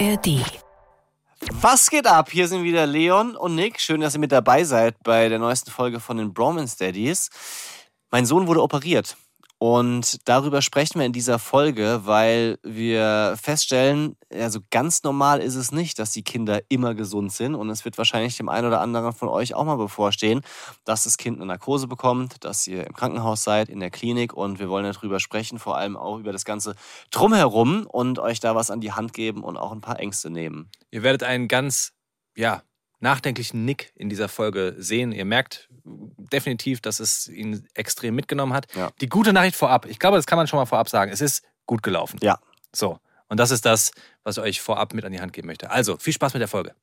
ARD. Was geht ab? Hier sind wieder Leon und Nick. Schön, dass ihr mit dabei seid bei der neuesten Folge von den Bromance Daddies. Mein Sohn wurde operiert. Und darüber sprechen wir in dieser Folge, weil wir feststellen, also ganz normal ist es nicht, dass die Kinder immer gesund sind. Und es wird wahrscheinlich dem einen oder anderen von euch auch mal bevorstehen, dass das Kind eine Narkose bekommt, dass ihr im Krankenhaus seid, in der Klinik. Und wir wollen darüber sprechen, vor allem auch über das Ganze drumherum und euch da was an die Hand geben und auch ein paar Ängste nehmen. Ihr werdet einen ganz, ja, nachdenklichen Nick in dieser Folge sehen. Ihr merkt definitiv, dass es ihn extrem mitgenommen hat. Ja. Die gute Nachricht vorab, ich glaube, das kann man schon mal vorab sagen, es ist gut gelaufen. Ja. So. Und das ist das, was ich euch vorab mit an die Hand geben möchte. Also, viel Spaß mit der Folge.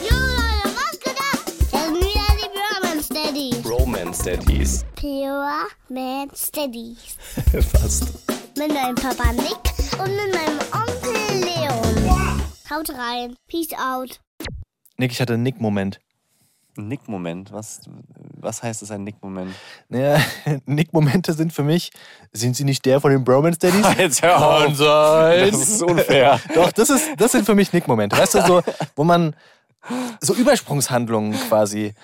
Jo Leute, was geht ab? Das sind wieder die Bromance Daddies. Romance Daddies. Pure Man Steadies. Fast. Mit meinem Papa Nick und mit meinem Onkel Leon. Haut rein. Peace out. Nick, ich hatte einen Nick-Moment. Ein Nick-Moment. Was, was heißt das, ein Nick-Moment? Naja, Nick-Momente sind für mich, sind sie nicht der von den Bromance Daddies? Jetzt hör auf. Das ist unfair. Doch, das, ist, das sind für mich Nick-Momente. Weißt du, so, wo man so Übersprungshandlungen quasi.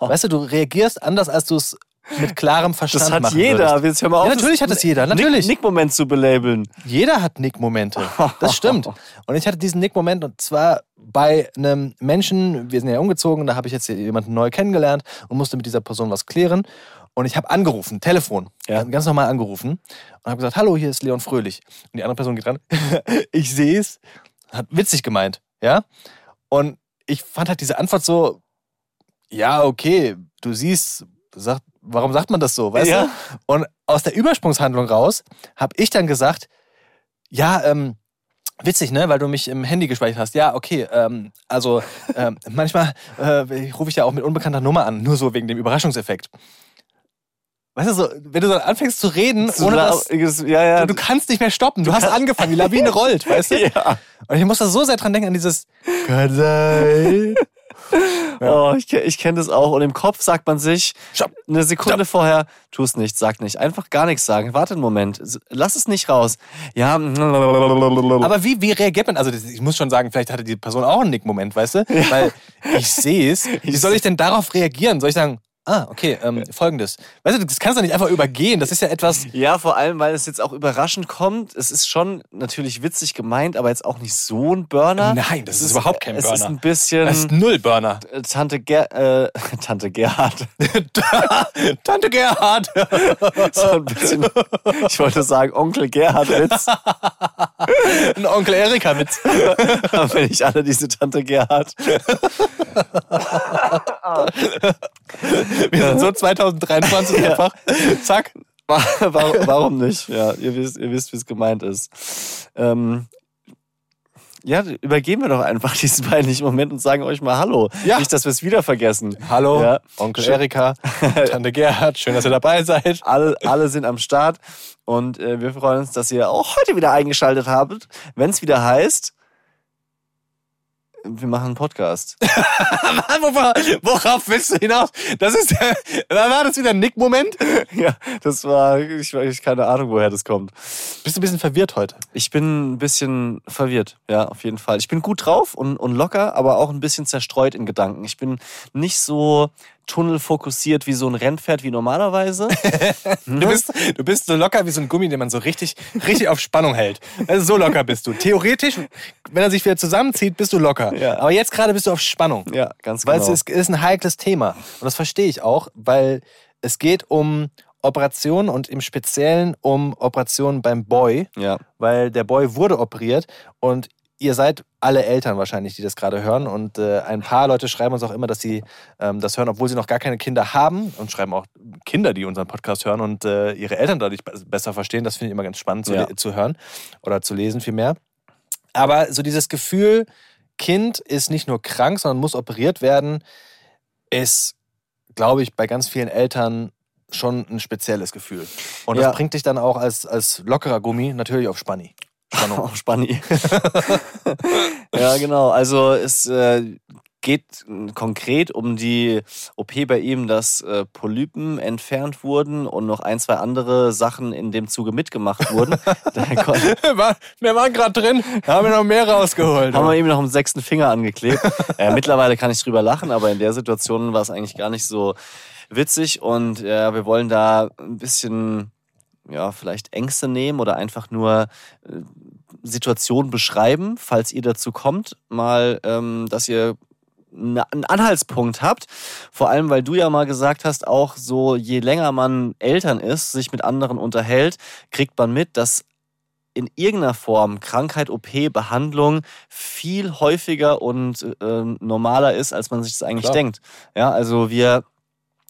Weißt du, du reagierst anders, als du es mit klarem Verstand Das hat machen jeder. Würdest. Jetzt hör mal auf, Ja, natürlich hat es jeder, Nick- natürlich. Nick-Moment zu belabeln. Jeder hat Nick-Momente. Das stimmt. Und ich hatte diesen Nick-Moment und zwar bei einem Menschen, wir sind ja umgezogen, da habe ich jetzt jemanden neu kennengelernt und musste mit dieser Person was klären. Und ich habe angerufen, Telefon, Ja. ganz normal angerufen und habe gesagt, hallo, hier ist Leon Fröhlich. Und die andere Person geht ran, ich sehe es, hat witzig gemeint, ja. Und ich fand halt diese Antwort so, ja, okay, du siehst, sagt, warum sagt man das so, weißt Ja. du? Und aus der Übersprungshandlung raus habe ich dann gesagt, ja, ähm, witzig, ne, weil du mich im Handy gespeichert hast. Ja, okay, ähm, also ähm, manchmal äh, rufe ich ja auch mit unbekannter Nummer an, nur so wegen dem Überraschungseffekt. Weißt du, so, wenn du so anfängst zu reden, ohne dass, ja, ja. du kannst nicht mehr stoppen. Du hast angefangen, die Lawine rollt, weißt du? ja. Und ich muss da so sehr dran denken, an dieses Kann sein. Oh, ich, ich kenne das auch. Und im Kopf sagt man sich Stopp. eine Sekunde vorher, tu es nicht, sag nicht. Einfach gar nichts sagen. Warte einen Moment. Lass es nicht raus. Ja. Aber wie, wie reagiert man? Also ich muss schon sagen, vielleicht hatte die Person auch einen Nick-Moment, weißt du? Weil ich sehe es. Wie soll ich denn darauf reagieren? Soll ich sagen, ah, okay, ähm, folgendes. Weißt du, das kannst du nicht einfach übergehen. Das ist ja etwas... Ja, vor allem, weil es jetzt auch überraschend kommt. Es ist schon natürlich witzig gemeint, aber jetzt auch nicht so ein Burner. Nein, das Es ist überhaupt kein Es ist Burner. ein bisschen Das ist null Burner. äh, Tante, Ger äh, Tante Gerhard. Tante Gerhard. so ein bisschen, ich wollte sagen Onkel Gerhard Witz, Ein Onkel Erika Witz. aber wenn ich alle diese Tante Gerhard. Wir sind so 2023 einfach. Zack. warum, warum nicht? Ja, ihr wisst, ihr wisst, wie es gemeint ist. Ähm, ja, übergeben wir doch einfach diesen peinlichen Moment und sagen euch mal Hallo. Ja. Nicht, dass wir es wieder vergessen. Hallo, Ja. Onkel Schön. Erika, Tante Gerhard. Schön, dass ihr dabei seid. Alle, alle sind am Start und äh, wir freuen uns, dass ihr auch heute wieder eingeschaltet habt, wenn es wieder heißt, wir machen einen Podcast. Worauf, worauf willst du hinaus? Das ist, war das wieder ein Nick-Moment? ja, das war, ich, ich keine Ahnung, woher das kommt. Bist du ein bisschen verwirrt heute? Ich bin ein bisschen verwirrt, ja, auf jeden Fall. Ich bin gut drauf und, und locker, aber auch ein bisschen zerstreut in Gedanken. Ich bin nicht so tunnelfokussiert wie so ein Rennpferd wie normalerweise. Du bist, du bist so locker wie so ein Gummi, den man so richtig, richtig auf Spannung hält. Also so locker bist du. Theoretisch, wenn er sich wieder zusammenzieht, bist du locker. Ja. Aber jetzt gerade bist du auf Spannung. ja, ganz Weil genau. es ist, ist ein heikles Thema. Und das verstehe ich auch, weil es geht um Operationen und im Speziellen um Operationen beim Boy, ja. weil der Boy wurde operiert und ihr seid alle Eltern wahrscheinlich, die das gerade hören. Und äh, ein paar Leute schreiben uns auch immer, dass sie ähm, das hören, obwohl sie noch gar keine Kinder haben. Und schreiben auch Kinder, die unseren Podcast hören und äh, ihre Eltern dadurch be- besser verstehen. Das finde ich immer ganz spannend zu, Ja. zu hören oder zu lesen vielmehr. Aber so dieses Gefühl, Kind ist nicht nur krank, sondern muss operiert werden, ist, glaube ich, bei ganz vielen Eltern schon ein spezielles Gefühl. Und Ja. das bringt dich dann auch als, als lockerer Gummi natürlich auf Spanni. Spannung. Auch Spanni. ja, genau. Also es äh, geht konkret um die OP bei ihm, dass äh, Polypen entfernt wurden und noch ein, zwei andere Sachen in dem Zuge mitgemacht wurden. Da kon- wir waren gerade drin, haben wir noch mehr rausgeholt. haben wir ihm noch einen sechsten Finger angeklebt. äh, mittlerweile kann ich drüber lachen, aber in der Situation war es eigentlich gar nicht so witzig und äh, wir wollen da ein bisschen, ja, vielleicht Ängste nehmen oder einfach nur äh, Situationen beschreiben, falls ihr dazu kommt, mal, ähm, dass ihr ne- einen Anhaltspunkt habt. Vor allem, weil du ja mal gesagt hast, auch so je länger man Eltern ist, sich mit anderen unterhält, kriegt man mit, dass in irgendeiner Form Krankheit, OP, Behandlung viel häufiger und äh, normaler ist, als man sich das eigentlich Klar. denkt. Ja, also wir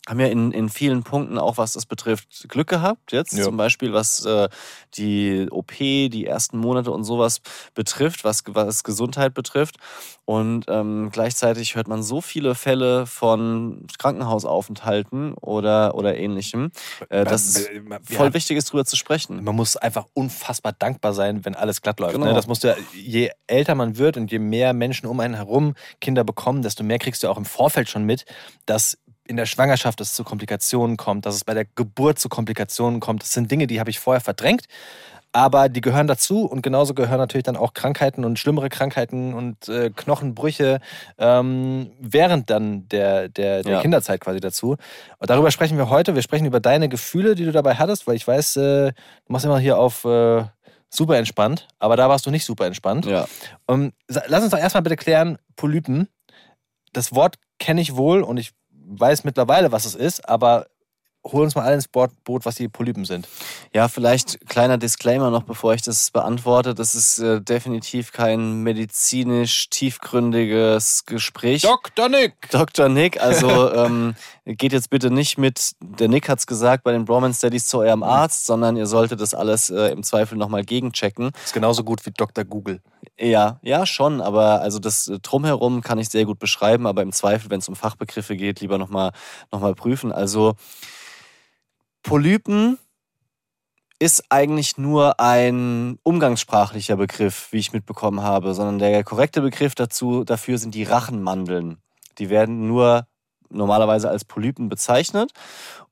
haben ja in, in vielen Punkten auch, was das betrifft, Glück gehabt. Jetzt Ja. zum Beispiel, was äh, die OP, die ersten Monate und sowas betrifft, was, was Gesundheit betrifft. Und ähm, gleichzeitig hört man so viele Fälle von Krankenhausaufenthalten oder, oder ähnlichem, äh, dass es voll wichtig ist, drüber zu sprechen. Man muss einfach unfassbar dankbar sein, wenn alles glatt läuft. Genau. Ne? Das musst du, ja- je älter man wird und je mehr Menschen um einen herum Kinder bekommen, desto mehr kriegst du auch im Vorfeld schon mit, dass in der Schwangerschaft es zu Komplikationen kommt, dass es bei der Geburt zu Komplikationen kommt. Das sind Dinge, die habe ich vorher verdrängt. Aber die gehören dazu und genauso gehören natürlich dann auch Krankheiten und schlimmere Krankheiten und äh, Knochenbrüche ähm, während dann der, der, der Ja. Kinderzeit quasi dazu. Und darüber sprechen wir heute. Wir sprechen über deine Gefühle, die du dabei hattest, weil ich weiß, äh, du machst immer hier auf äh, super entspannt, aber da warst du nicht super entspannt. Ja. Um, sa- lass uns doch erstmal bitte klären, Polypen. Das Wort kenne ich wohl und ich weiß mittlerweile, was es ist, aber hol uns mal alle ins Boot, was die Polypen sind. Ja, vielleicht kleiner Disclaimer noch, bevor ich das beantworte. Das ist äh, definitiv kein medizinisch tiefgründiges Gespräch. Dr. Nick! Dr. Nick, also ähm, geht jetzt bitte nicht mit, der Nick hat's gesagt, bei den Bromance Studies zu eurem Arzt, sondern ihr solltet das alles äh, im Zweifel nochmal gegenchecken. Ist genauso gut wie Dr. Google. Ja, ja, schon, aber also das äh, Drumherum kann ich sehr gut beschreiben, aber im Zweifel, wenn es um Fachbegriffe geht, lieber nochmal noch mal prüfen. Also Polypen ist eigentlich nur ein umgangssprachlicher Begriff, wie ich mitbekommen habe, sondern der korrekte Begriff dazu, dafür sind die Rachenmandeln. Die werden nur normalerweise als Polypen bezeichnet.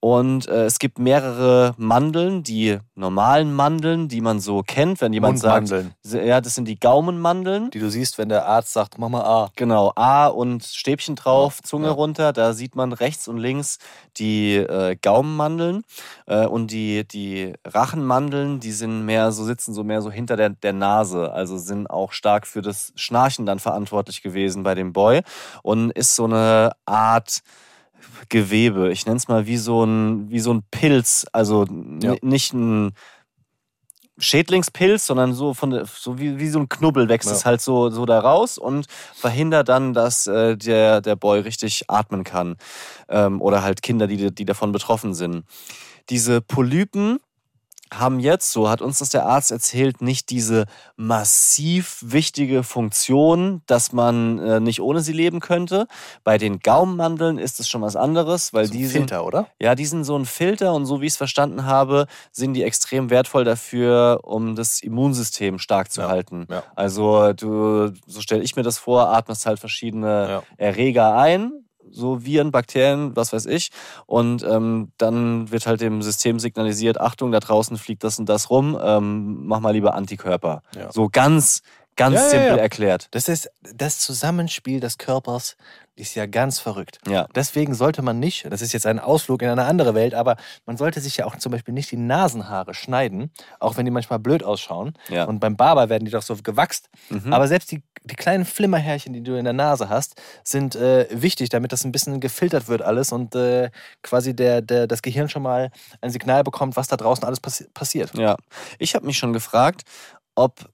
Und äh, es gibt mehrere Mandeln, die normalen Mandeln, die man so kennt, wenn jemand sagt, ja, das sind die Gaumenmandeln. die du siehst, wenn der Arzt sagt, mach mal A. Genau, A und Stäbchen drauf, Zunge ja. runter. Da sieht man rechts und links die äh, Gaumenmandeln. Äh, und die, die Rachenmandeln, die sind mehr so, sitzen so mehr so hinter der, der Nase. Also sind auch stark für das Schnarchen dann verantwortlich gewesen bei dem Boy. Und ist so eine Art Gewebe. Ich nenne es mal wie so ein, wie so ein Pilz. Also Ja. nicht ein Schädlingspilz, sondern so von so wie, wie so ein Knubbel wächst Ja. es halt so, so da raus und verhindert dann, dass äh, der, der Boy richtig atmen kann. Ähm, oder halt Kinder, die, die davon betroffen sind. Diese Polypen haben jetzt, so hat uns das der Arzt erzählt, nicht diese massiv wichtige Funktion, dass man äh, nicht ohne sie leben könnte. Bei den Gaumenmandeln ist es schon was anderes, weil So die sind, Filter, oder? ja, die sind so ein Filter und so wie ich es verstanden habe, sind die extrem wertvoll dafür, um das Immunsystem stark zu Ja, halten. ja. Also du, so stelle ich mir das vor, atmest halt verschiedene Ja. Erreger ein, so Viren, Bakterien, was weiß ich. Und ähm, dann wird halt dem System signalisiert, Achtung, da draußen fliegt das und das rum, ähm, mach mal lieber Antikörper. Ja. So ganz, ganz Ja, ja, simpel ja. erklärt. Das ist das Zusammenspiel des Körpers ist ja ganz verrückt. Ja. Deswegen sollte man nicht, das ist jetzt ein Ausflug in eine andere Welt, aber man sollte sich ja auch zum Beispiel nicht die Nasenhaare schneiden, auch wenn die manchmal blöd ausschauen. Ja. Und beim Barber werden die doch so gewachst. Mhm. Aber selbst die, die kleinen Flimmerhärchen, die du in der Nase hast, sind äh, wichtig, damit das ein bisschen gefiltert wird alles und äh, quasi der, der, das Gehirn schon mal ein Signal bekommt, was da draußen alles passi passiert. Ja, ich habe mich schon gefragt, ob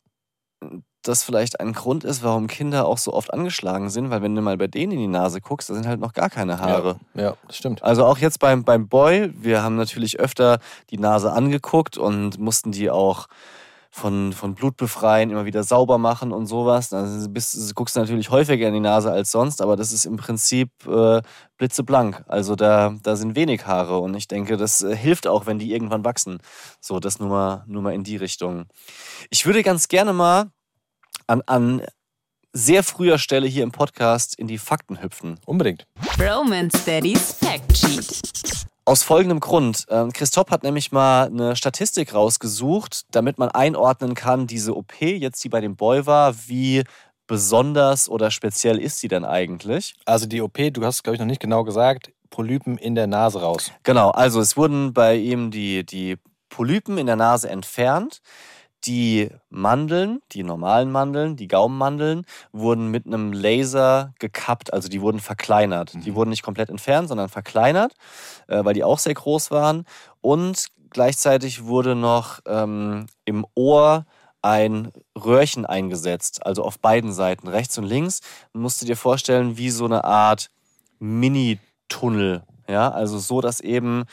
das vielleicht ein Grund ist, warum Kinder auch so oft angeschlagen sind, weil wenn du mal bei denen in die Nase guckst, da sind halt noch gar keine Haare. Ja, ja das stimmt. Also auch jetzt beim, beim Boy, wir haben natürlich öfter die Nase angeguckt und mussten die auch von, von Blut befreien, immer wieder sauber machen und sowas. Also bist, du guckst natürlich häufiger in die Nase als sonst, aber das ist im Prinzip äh, blitzeblank. Also da, da sind wenig Haare und ich denke, das äh, hilft auch, wenn die irgendwann wachsen. So, das nur mal, nur mal in die Richtung. Ich würde ganz gerne mal an, an sehr früher Stelle hier im Podcast in die Fakten hüpfen. Unbedingt. Bromance Daddy's Fact Sheet. Aus folgendem Grund. Ähm, Christoph hat nämlich mal eine Statistik rausgesucht, damit man einordnen kann, diese OP, jetzt die bei dem Boy war, wie besonders oder speziell ist sie denn eigentlich? Also die OP, du hast es, glaube ich, noch nicht genau gesagt, Polypen in der Nase raus. Genau, also es wurden bei ihm die, die Polypen in der Nase entfernt. Die Mandeln, die normalen Mandeln, die Gaumenmandeln, wurden mit einem Laser gekappt, also die wurden verkleinert. Die wurden nicht komplett entfernt, sondern verkleinert, äh, weil die auch sehr groß waren. Und gleichzeitig wurde noch ähm, im Ohr ein Röhrchen eingesetzt, also auf beiden Seiten, rechts und links. Man musste dir vorstellen, wie so eine Art Mini-Tunnel. Ja, also so, dass eben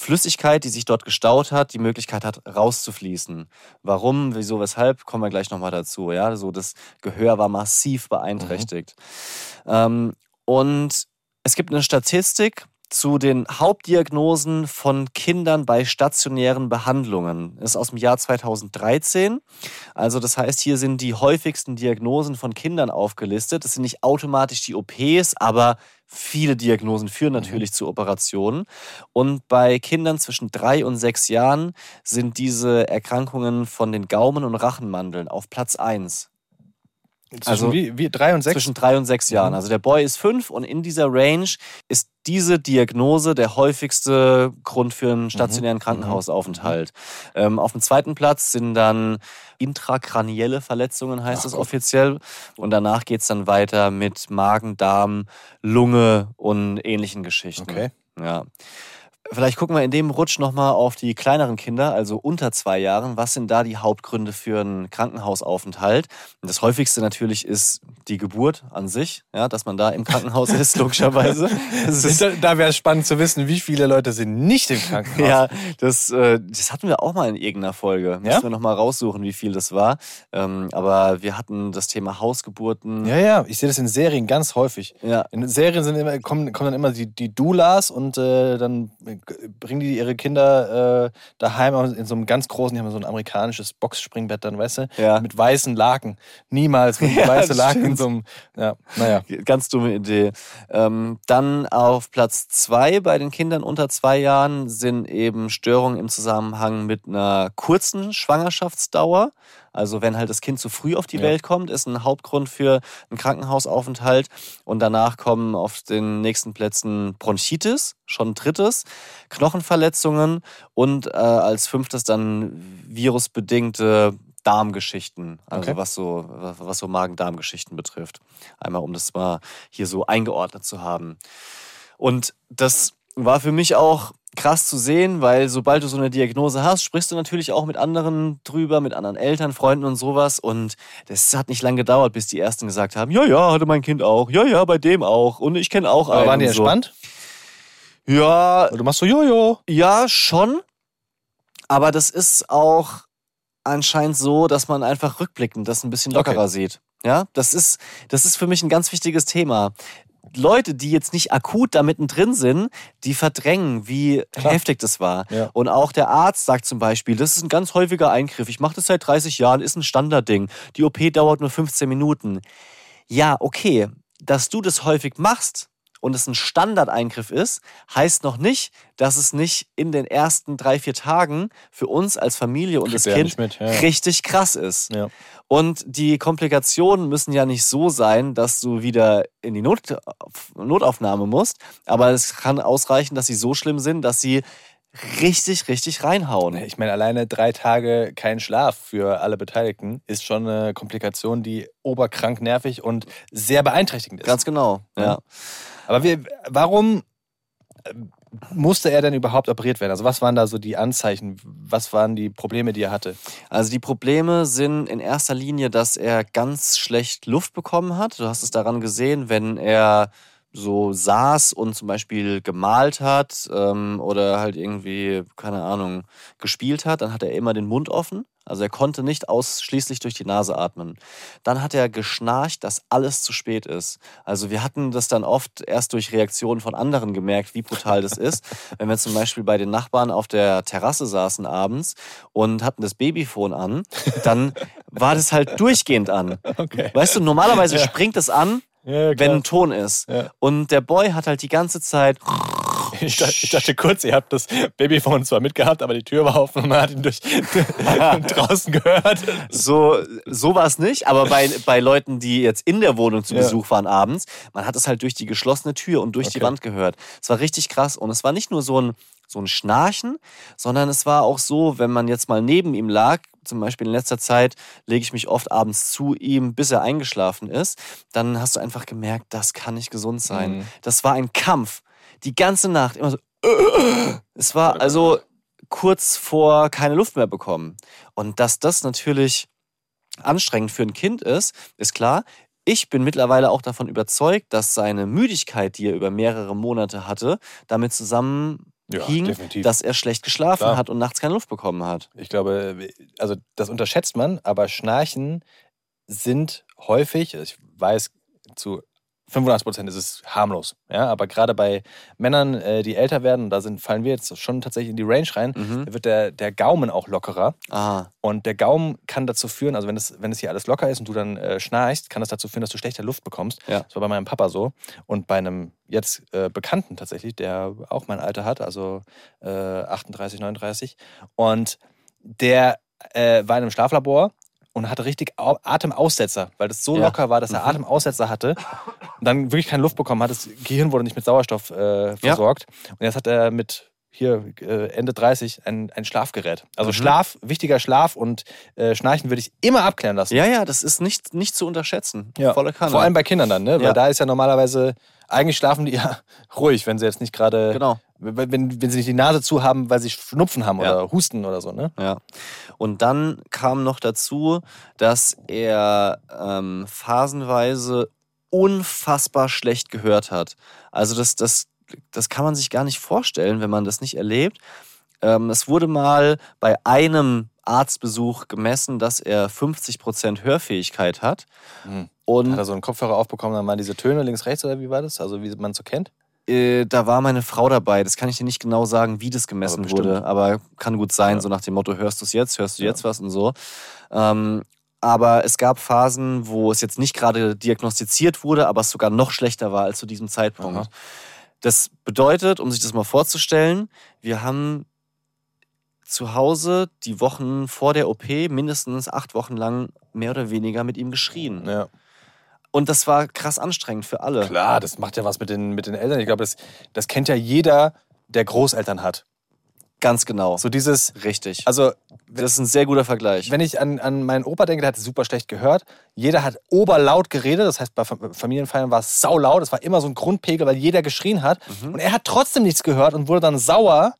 Flüssigkeit, die sich dort gestaut hat, die Möglichkeit hat, rauszufließen. Warum, wieso, weshalb, kommen wir gleich nochmal dazu. Ja, so das Gehör war massiv beeinträchtigt. Ähm, und es gibt eine Statistik zu den Hauptdiagnosen von Kindern bei stationären Behandlungen. Ist aus dem Jahr 2013. Also das heißt, hier sind die häufigsten Diagnosen von Kindern aufgelistet. Das sind nicht automatisch die OPs, aber viele Diagnosen führen natürlich zu Operationen. Und bei Kindern zwischen drei und sechs Jahren sind diese Erkrankungen von den Gaumen- und Rachenmandeln auf Platz eins. Zwischen Also wie, wie drei und sechs? Zwischen drei und sechs Jahren. Mhm. Also der Boy ist fünf und in dieser Range ist diese Diagnose der häufigste Grund für einen stationären Krankenhausaufenthalt. Ähm, auf dem zweiten Platz sind dann intrakranielle Verletzungen, heißt es offiziell. Und danach geht es dann weiter mit Magen, Darm, Lunge und ähnlichen Geschichten. Okay. Ja. Vielleicht gucken wir in dem Rutsch nochmal auf die kleineren Kinder, also unter zwei Jahren. Was sind da die Hauptgründe für einen Krankenhausaufenthalt? Und das häufigste natürlich ist die Geburt an sich, ja, dass man da im Krankenhaus ist, logischerweise. Ist, Da, da wäre es spannend zu wissen, wie viele Leute sind nicht im Krankenhaus. ja, das, äh, das hatten wir auch mal in irgendeiner Folge. Müssen Ja? wir nochmal raussuchen, wie viel das war. Ähm, aber wir hatten das Thema Hausgeburten. Ja, ja, ich sehe das in Serien ganz häufig. Ja. In Serien sind immer, kommen, kommen dann immer die, die Doulas und äh, dann bringen die ihre Kinder äh, daheim in so einem ganz großen, die haben so ein amerikanisches Boxspringbett dann, weißt du? Ja. Mit weißen Laken. Niemals mit Ja, weiße das Laken in so einem, ja, naja. Ganz dumme Idee. Ähm, dann auf Platz zwei bei den Kindern unter zwei Jahren sind eben Störungen im Zusammenhang mit einer kurzen Schwangerschaftsdauer. Also wenn halt das Kind zu früh auf die Ja. Welt kommt, ist ein Hauptgrund für einen Krankenhausaufenthalt. Und danach kommen auf den nächsten Plätzen Bronchitis, schon drittes, Knochenverletzungen und äh, als fünftes dann virusbedingte Darmgeschichten, also Okay. was so, was so Magen-Darm-Geschichten betrifft. Einmal, um das mal hier so eingeordnet zu haben. Und das war für mich auch krass zu sehen, weil sobald du so eine Diagnose hast, sprichst du natürlich auch mit anderen drüber, mit anderen Eltern, Freunden und sowas. Und das hat nicht lange gedauert, bis die Ersten gesagt haben, ja, ja, hatte mein Kind auch, ja, ja, bei dem auch. Und ich kenne auch einen. Aber waren die so. entspannt? Ja, Du machst so, jojo. ja, schon. Aber das ist auch anscheinend so, dass man einfach rückblickend das ein bisschen lockerer Okay. sieht. Ja, das ist, das ist für mich ein ganz wichtiges Thema. Leute, die jetzt nicht akut da mittendrin sind, die verdrängen, wie Klar. heftig das war. Ja. Und auch der Arzt sagt zum Beispiel, das ist ein ganz häufiger Eingriff. Ich mache das seit 30 Jahren, ist ein Standardding. Die OP dauert nur 15 Minuten. Ja, okay, dass du das häufig machst und es ein Standardeingriff ist, heißt noch nicht, dass es nicht in den ersten drei, vier Tagen für uns als Familie und Kriegt das Kind mit, ja. richtig krass ist. Ja. Und die Komplikationen müssen ja nicht so sein, dass du wieder in die Not Notaufnahme musst, aber es kann ausreichen, dass sie so schlimm sind, dass sie richtig, richtig reinhauen. Ich meine, alleine drei Tage kein Schlaf für alle Beteiligten ist schon eine Komplikation, die oberkrank nervig und sehr beeinträchtigend ist. Ganz genau, ja. Ja. Aber wir, warum äh, musste er denn überhaupt operiert werden? Also was waren da so die Anzeichen? Was waren die Probleme, die er hatte? Also die Probleme sind in erster Linie, dass er ganz schlecht Luft bekommen hat. Du hast es daran gesehen, wenn er so saß und zum Beispiel gemalt hat ähm, oder halt irgendwie, keine Ahnung, gespielt hat, dann hat er immer den Mund offen. Also er konnte nicht ausschließlich durch die Nase atmen. Dann hat er geschnarcht, dass alles zu spät ist. Also wir hatten das dann oft erst durch Reaktionen von anderen gemerkt, wie brutal das ist. Wenn wir zum Beispiel bei den Nachbarn auf der Terrasse saßen abends und hatten das Babyphone an, dann war das halt durchgehend an. Okay. Weißt du, normalerweise springt es an, Ja, wenn ein Ton ist. Ja. Und der Boy hat halt die ganze Zeit. Ich dachte, ich dachte kurz, ihr habt das Babyphone zwar mitgehabt, aber die Tür war offen und man hat ihn durch draußen gehört. So, so war es nicht, aber bei, bei Leuten, die jetzt in der Wohnung zu. Besuch waren abends, man hat es halt durch die geschlossene Tür und durch die Okay. Wand gehört. Es war richtig krass und es war nicht nur so ein, so ein Schnarchen, sondern es war auch so, wenn man jetzt mal neben ihm lag, zum Beispiel in letzter Zeit lege ich mich oft abends zu ihm, bis er eingeschlafen ist, dann hast du einfach gemerkt, das kann nicht gesund sein. Mhm. Das war ein Kampf. Die ganze Nacht immer so. Es war also kurz vor keine Luft mehr bekommen. Und dass das natürlich anstrengend für ein Kind ist, ist klar. Ich bin mittlerweile auch davon überzeugt, dass seine Müdigkeit, die er über mehrere Monate hatte, damit zusammenhing, definitiv. dass er schlecht geschlafen Klar. hat und nachts keine Luft bekommen hat. Ich glaube, also das unterschätzt man, aber Schnarchen sind häufig, ich weiß, zu 85 Prozent ist es harmlos. Ja, aber gerade bei Männern, äh, die älter werden, da sind, fallen wir jetzt schon tatsächlich in die Range rein, Mhm. da wird der, der Gaumen auch lockerer. Ah, Und der Gaumen kann dazu führen, also wenn es, wenn es hier alles locker ist und du dann äh, schnarchst, kann das dazu führen, dass du schlechter Luft bekommst. Ja. Das war bei meinem Papa so. Und bei einem jetzt äh, Bekannten tatsächlich, der auch mein Alter hat, also äh, 38, 39. Und der äh, war in einem Schlaflabor und hatte richtig Au Atemaussetzer, weil das so Ja. locker war, dass er Mhm. Atemaussetzer hatte und dann wirklich keine Luft bekommen hat. Das Gehirn wurde nicht mit Sauerstoff äh, versorgt. Und jetzt hat er mit hier äh, Ende 30 ein, ein Schlafgerät. Also Mhm. Schlaf, wichtiger Schlaf und äh, Schnarchen würde ich immer abklären lassen. ja, ja, das ist nicht, nicht zu unterschätzen. Volle Kanne. Vor allem bei Kindern dann, ne? Weil Ja. da ist ja normalerweise, eigentlich schlafen die ja ruhig, wenn sie jetzt nicht gerade, Genau. Wenn, wenn, sie nicht die Nase zu haben, weil sie Schnupfen haben Ja. oder Husten oder so, ne? Ja. Und dann kam noch dazu, dass er ähm, phasenweise unfassbar schlecht gehört hat. Also das, das, das kann man sich gar nicht vorstellen, wenn man das nicht erlebt. Ähm, es wurde mal bei einem Arztbesuch gemessen, dass er 50% Hörfähigkeit hat. Mhm. Und Hat er so einen Kopfhörer aufbekommen, dann waren diese Töne links, rechts oder wie war das? Also wie man so kennt? Äh, da war meine Frau dabei. Das kann ich dir nicht genau sagen, wie das gemessen Aber wurde. Aber kann gut sein, Ja. so nach dem Motto, hörst du es jetzt, hörst du Ja. jetzt was und so. Ähm, aber es gab Phasen, wo es jetzt nicht gerade diagnostiziert wurde, aber es sogar noch schlechter war als zu diesem Zeitpunkt. Aha. Das bedeutet, um sich das mal vorzustellen, wir haben zu Hause die Wochen vor der OP mindestens acht Wochen lang mehr oder weniger mit ihm geschrien. Ja. Und das war krass anstrengend für alle. Klar, das macht ja was mit den, mit den Eltern. Ich glaube, das, das kennt ja jeder, der Großeltern hat. Ganz genau. So dieses, Richtig. also Das ist ein sehr guter Vergleich. wenn ich an, an meinen Opa denke, der hat super schlecht gehört. Jeder hat oberlaut geredet. Das heißt, bei Fa- Familienfeiern war es saulaut. Es war immer so ein Grundpegel, weil jeder geschrien hat. Mhm. Und er hat trotzdem nichts gehört und wurde dann sauer,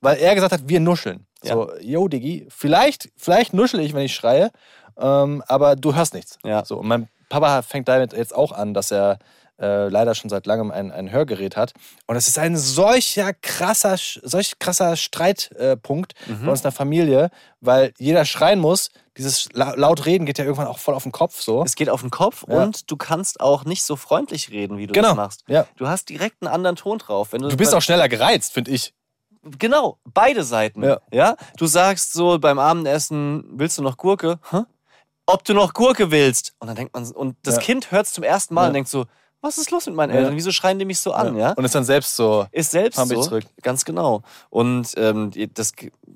weil er gesagt hat, wir nuscheln. Ja. So, yo, Diggi, vielleicht, vielleicht nuschel ich, wenn ich schreie, ähm, aber du hörst nichts. Ja. So, und mein Papa fängt damit jetzt auch an, dass er äh, leider schon seit langem ein, ein Hörgerät hat. Und es ist ein solcher krasser, solch krasser Streitpunkt äh, Mhm. bei uns in der Familie, weil jeder schreien muss. Dieses la laut reden geht ja irgendwann auch voll auf den Kopf so. Es geht auf den Kopf Ja. und du kannst auch nicht so freundlich reden, wie du Genau. das machst. Ja. Du hast direkt einen anderen Ton drauf. Wenn du, Du bist auch schneller gereizt, finde ich. Genau, beide Seiten. Ja. Ja. Du sagst so beim Abendessen, willst du noch Gurke? Hä? Ob du noch Gurke willst? Und dann denkt man, und das Ja. Kind hört es zum ersten Mal Ja. und denkt so, was ist los mit meinen Ja. Eltern? Wieso schreien die mich so an? Ja. Und ist dann selbst so. Ist selbst so. zurück. Ganz genau. Und ähm, das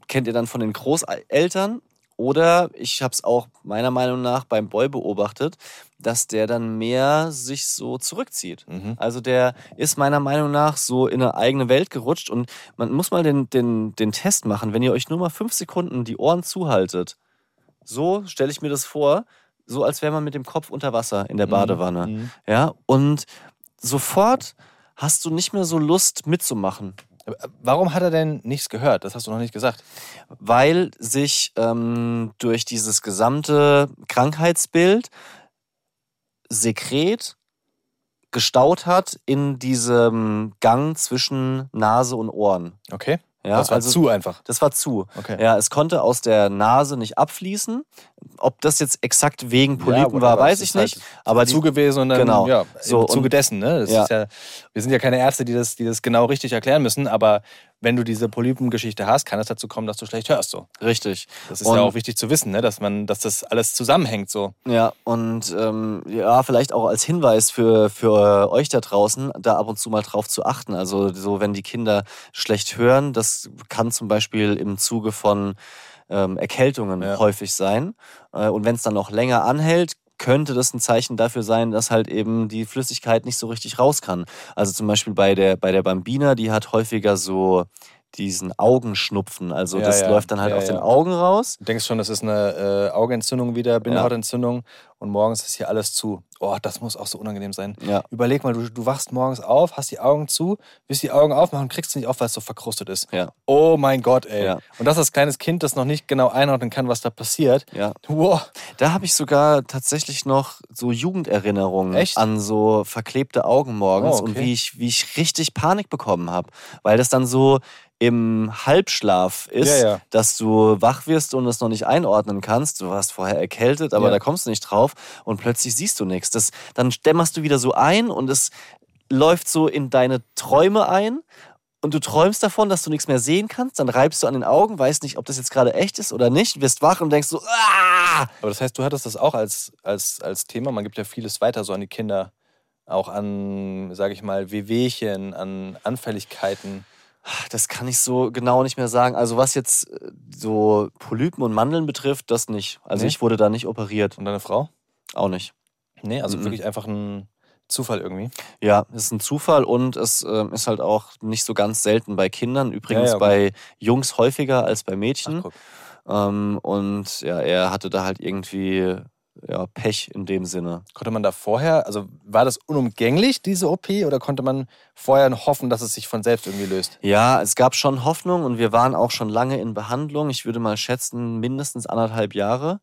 kennt ihr dann von den Großeltern. Oder ich habe es auch meiner Meinung nach beim Boy beobachtet, dass der dann mehr sich so zurückzieht. Mhm. Also der ist meiner Meinung nach so in eine eigene Welt gerutscht und man muss mal den, den, den Test machen, wenn ihr euch nur mal fünf Sekunden die Ohren zuhaltet. So stelle ich mir das vor, so als wäre man mit dem Kopf unter Wasser in der Badewanne. Mhm. Ja, und sofort hast du nicht mehr so Lust mitzumachen, Aber Warum hat er denn nichts gehört? Das hast du noch nicht gesagt. weil sich ähm, durch dieses gesamte Krankheitsbild Sekret gestaut hat in diesem Gang zwischen Nase und Ohren. Okay. Ja, das war also zu einfach. Das war zu. Okay. Ja, es konnte aus der Nase nicht abfließen. Ob das jetzt exakt wegen Polypen Ja, war, weiß ich halt nicht. aber die, zu gewesen und dann Genau. ja, So, im Zuge dessen. Ne? Ja. Ja, wir sind ja keine Ärzte, die das, die das genau richtig erklären müssen, aber wenn du diese Polypengeschichte hast, kann es dazu kommen, dass du schlecht hörst. So. richtig. Das ist Und- ja auch wichtig zu wissen, ne? dass man, dass das alles zusammenhängt. So. Ja, und ähm, ja, vielleicht auch als Hinweis für, für euch da draußen, da ab und zu mal drauf zu achten. Also so, wenn die Kinder schlecht hören, das kann zum Beispiel im Zuge von ähm, Erkältungen Ja. häufig sein. Äh, und wenn es dann noch länger anhält, könnte das ein Zeichen dafür sein, dass halt eben die Flüssigkeit nicht so richtig raus kann. Also zum Beispiel bei der, bei der Bambina, die hat häufiger so diesen Augenschnupfen. Also Ja, das ja. läuft dann halt Ja, aus den. Augen raus. Du denkst schon, das ist eine äh, Augenentzündung wieder, Bindehautentzündung und morgens ist hier alles zu. Oh, das muss auch so unangenehm sein. Ja. Überleg mal, du, du wachst morgens auf, hast die Augen zu, willst die Augen aufmachen, kriegst du nicht auf, weil es so verkrustet ist. Ja. Oh mein Gott, ey. Und das als kleines Kind, das noch nicht genau einordnen kann, was da passiert. Ja. Wow. Da habe ich sogar tatsächlich noch so Jugenderinnerungen Echt? an so verklebte Augen morgens Oh, okay. und wie ich, wie ich richtig Panik bekommen habe. Weil das dann so im Halbschlaf ist, Ja, ja. dass du wach wirst und es noch nicht einordnen kannst. Du warst vorher erkältet, aber Ja. da kommst du nicht drauf und plötzlich siehst du nichts. Das, dann dämmerst du wieder so ein und es läuft so in deine Träume ein. Und du träumst davon, dass du nichts mehr sehen kannst, dann reibst du an den Augen, weißt nicht, ob das jetzt gerade echt ist oder nicht, wirst wach und denkst so, ah! Aber das heißt, du hattest das auch als, als, als Thema. Man gibt ja vieles weiter so an die Kinder. Auch an, sage ich mal, Wehwehchen, an Anfälligkeiten. Das kann ich so genau nicht mehr sagen. Also was jetzt äh, so Polypen und Mandeln betrifft, das nicht. Also Nee? ich wurde da nicht operiert. Und deine Frau? Auch nicht. Nee, also Mhm. wirklich einfach ein Zufall irgendwie. Ja, es ist ein Zufall und es ähm, ist halt auch nicht so ganz selten bei Kindern. Übrigens Ja, ja, okay. bei Jungs häufiger als bei Ach, Mädchen. guck. ähm, und ja, er hatte da halt irgendwie ja, Pech in dem Sinne. Konnte man da vorher, also war das unumgänglich, diese OP, oder konnte man vorher noch hoffen, dass es sich von selbst irgendwie löst? Ja, es gab schon Hoffnung und wir waren auch schon lange in Behandlung. Ich würde mal schätzen, mindestens anderthalb Jahre.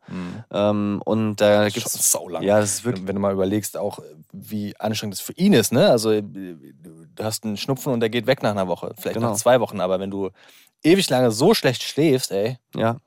Ähm, und da Das ist gibt es. saulang. Ja, das ist wirklich. Wenn, wenn du mal überlegst, auch wie anstrengend das für ihn ist, ne? Also du hast einen Schnupfen und der geht weg nach einer Woche, vielleicht Genau. nach zwei Wochen, aber wenn du ewig lange so schlecht schläfst, ey. Ja.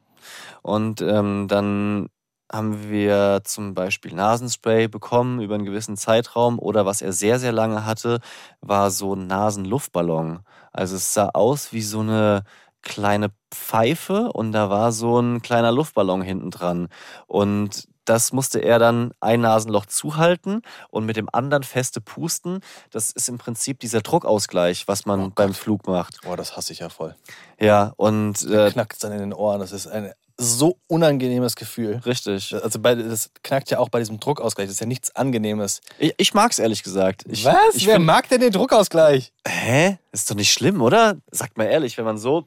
Und ähm, dann haben wir zum Beispiel Nasenspray bekommen über einen gewissen Zeitraum oder was er sehr, sehr lange hatte, war so ein Nasenluftballon. Also es sah aus wie so eine kleine Pfeife und da war so ein kleiner Luftballon hinten dran. Und das musste er dann ein Nasenloch zuhalten und mit dem anderen feste pusten. Das ist im Prinzip dieser Druckausgleich, was man Oh beim Flug macht. Boah, das hasse ich ja voll. Ja, und äh, Knackt dann in den Ohren, das ist ein so unangenehmes Gefühl. richtig. Also bei, das knackt ja auch bei diesem Druckausgleich, das ist ja nichts Angenehmes. Ich, ich mag's ehrlich gesagt. Ich, Was? Ich Wer find, mag denn den Druckausgleich? hä? Ist doch nicht schlimm, oder? Sagt mal ehrlich, wenn man so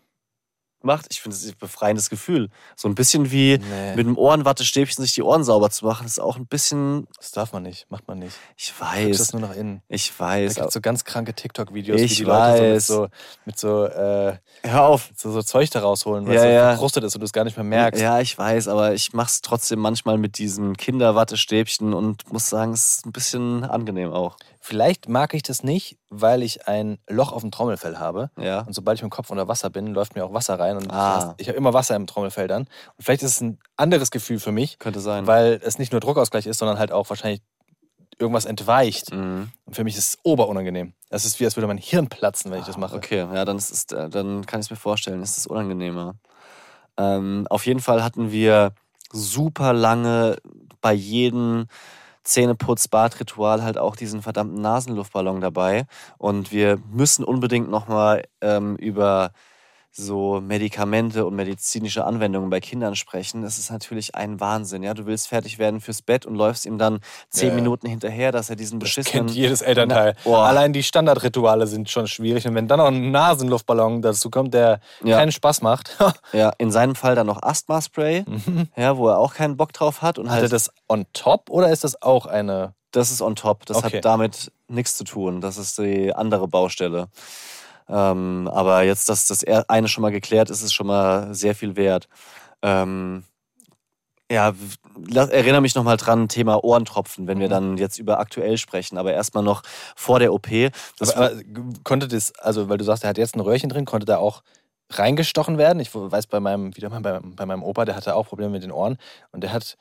macht, ich finde es ein befreiendes Gefühl. So ein bisschen wie Nee. mit einem Ohrenwattestäbchen sich die Ohren sauber zu machen, ist auch ein bisschen. Das darf man nicht, macht man nicht. Ich Guckst das weiß. nur nach innen. Ich Da weiß. gibt so ganz kranke TikTok-Videos, wie Ich die Leute weiß. so mit so, mit so, äh, Hör auf. so, so Zeug da rausholen, weil Ja, es so ja. verkrustet ist und du es gar nicht mehr merkst. Ja, ich weiß, aber ich mach's trotzdem manchmal mit diesem Kinderwattestäbchen und muss sagen, es ist ein bisschen angenehm auch. Vielleicht mag ich das nicht, weil ich ein Loch auf dem Trommelfell habe. Ja. Und sobald ich mit dem Kopf unter Wasser bin, läuft mir auch Wasser rein. Und Ah. ich habe immer Wasser im Trommelfell dann. Und vielleicht ist es ein anderes Gefühl für mich, Könnte sein. weil es nicht nur Druckausgleich ist, sondern halt auch wahrscheinlich irgendwas entweicht. Mhm. Und für mich ist es oberunangenehm. Es ist wie, als würde mein Hirn platzen, wenn ich das mache. Okay, ja, dann, ist es, äh, dann kann ich es mir vorstellen, ist es unangenehmer. Ähm, auf jeden Fall hatten wir super lange bei jedem Zähneputz-Bad-Ritual halt auch diesen verdammten Nasenluftballon dabei. Und wir müssen unbedingt nochmal ähm, über so Medikamente und medizinische Anwendungen bei Kindern sprechen. Das ist natürlich ein Wahnsinn. Ja, du willst fertig werden fürs Bett und läufst ihm dann zehn Ja. Minuten hinterher, dass er diesen beschissenen Kennt jedes Elternteil. Na- Boah. Allein die Standardrituale sind schon schwierig. Und wenn dann noch ein Nasenluftballon dazu kommt, der Ja. keinen Spaß macht, Ja, in seinem Fall dann noch Asthma-Spray, ja, wo er auch keinen Bock drauf hat. Und hat er halt, das on top oder ist das auch eine. das ist on top. Das Okay. hat damit nichts zu tun. Das ist die andere Baustelle. Ähm, aber jetzt, dass das eine schon mal geklärt ist, ist schon mal sehr viel wert. Ähm, ja, erinnere mich nochmal dran, Thema Ohrentropfen, wenn wir Mhm. dann jetzt über aktuell sprechen, aber erstmal noch vor der OP. Das Aber, aber konnte das, also weil du sagst, er hat jetzt ein Röhrchen drin, konnte da auch reingestochen werden. Ich weiß bei meinem, wieder mal bei, bei meinem Opa, der hatte auch Probleme mit den Ohren und der hat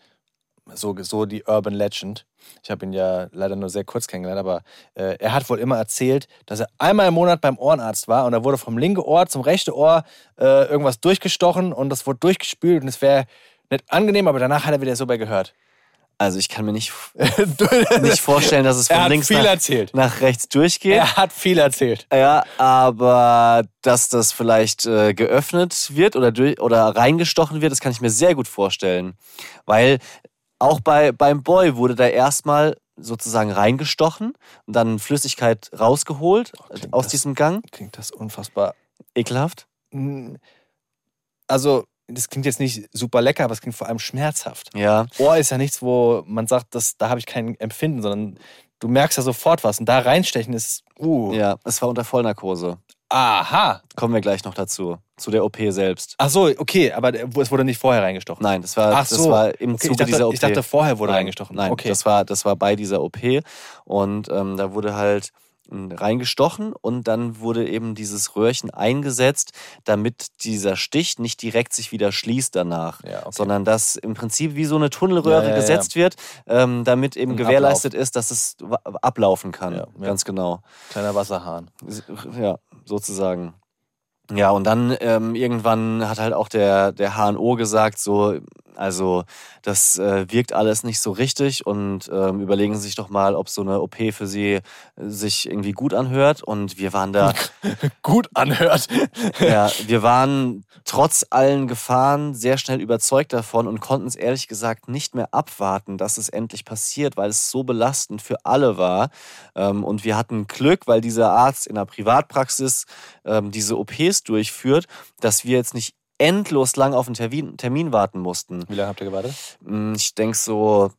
so, so die Urban Legend. Ich habe ihn ja leider nur sehr kurz kennengelernt, aber äh, er hat wohl immer erzählt, dass er einmal im Monat beim Ohrenarzt war und da wurde vom linken Ohr zum rechten Ohr äh, irgendwas durchgestochen und das wurde durchgespült und es wäre nicht angenehm, aber danach hat er wieder so bei gehört. Also ich kann mir nicht, nicht vorstellen, dass es von links viel nach, erzählt. nach rechts durchgeht. Er hat viel erzählt. Ja, aber dass das vielleicht äh, geöffnet wird oder, durch, oder reingestochen wird, das kann ich mir sehr gut vorstellen. Weil auch bei, beim Boy wurde da erstmal sozusagen reingestochen und dann Flüssigkeit rausgeholt klingt aus das- diesem Gang. Klingt das unfassbar. Ekelhaft. Also, das klingt jetzt nicht super lecker, aber es klingt vor allem schmerzhaft. Ja. Ohr ist ja nichts, wo man sagt, das, da habe ich kein Empfinden, sondern du merkst ja sofort was. Und da reinstechen ist, uh, Ja, es war unter Vollnarkose. aha. Kommen wir gleich noch dazu. Zu der OP selbst. Ach so, okay, aber es wurde nicht vorher reingestochen. Nein, das war, Ach das so. war im Okay, Zuge dachte, dieser OP. ich dachte, vorher wurde nein, reingestochen. Nein, okay. das, war, das war bei dieser OP. Und ähm, da wurde halt m, reingestochen und dann wurde eben dieses Röhrchen eingesetzt, damit dieser Stich nicht direkt sich wieder schließt danach. Ja, okay. Sondern dass im Prinzip wie so eine Tunnelröhre Ja, ja, gesetzt wird, ähm, damit eben Ein gewährleistet ist, dass es ablaufen kann. Ganz genau. Kleiner Wasserhahn. Ja, sozusagen. Ja, und dann ähm, irgendwann hat halt auch der, der HNO gesagt, so, also das äh, wirkt alles nicht so richtig und ähm, überlegen Sie sich doch mal, ob so eine OP für Sie äh, sich irgendwie gut anhört. Und wir waren da, Gut anhört. ja, wir waren trotz allen Gefahren sehr schnell überzeugt davon und konnten es ehrlich gesagt nicht mehr abwarten, dass es endlich passiert, weil es so belastend für alle war. Ähm, und wir hatten Glück, weil dieser Arzt in der Privatpraxis ähm, diese OPs durchführt, dass wir jetzt nicht endlos lang auf einen Termin, Termin warten mussten. Wie lange habt ihr gewartet? Mm, Ich denke so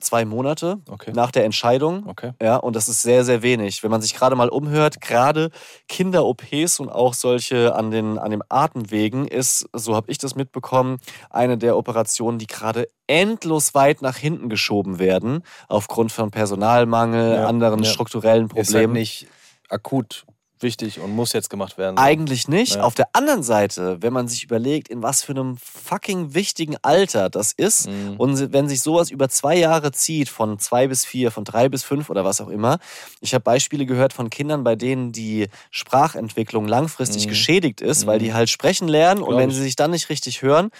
zwei Monate Okay. nach der Entscheidung. Okay. Ja, und das ist sehr, sehr wenig. Wenn man sich gerade mal umhört, gerade Kinder-OPs und auch solche an den, an den Atemwegen ist, so habe ich das mitbekommen, eine der Operationen, die gerade endlos weit nach hinten geschoben werden, aufgrund von Personalmangel, Ja, anderen ja. strukturellen Ist halt Problemen. nicht akut wichtig und muss jetzt gemacht werden. Eigentlich nicht. Ja. Auf der anderen Seite, wenn man sich überlegt, in was für einem fucking wichtigen Alter das ist, Mhm. und wenn sich sowas über zwei Jahre zieht, von zwei bis vier, von drei bis fünf oder was auch immer. Ich habe Beispiele gehört von Kindern, bei denen die Sprachentwicklung langfristig Mhm. geschädigt ist, weil Mhm. die halt sprechen lernen und wenn ich. sie sich dann nicht richtig hören,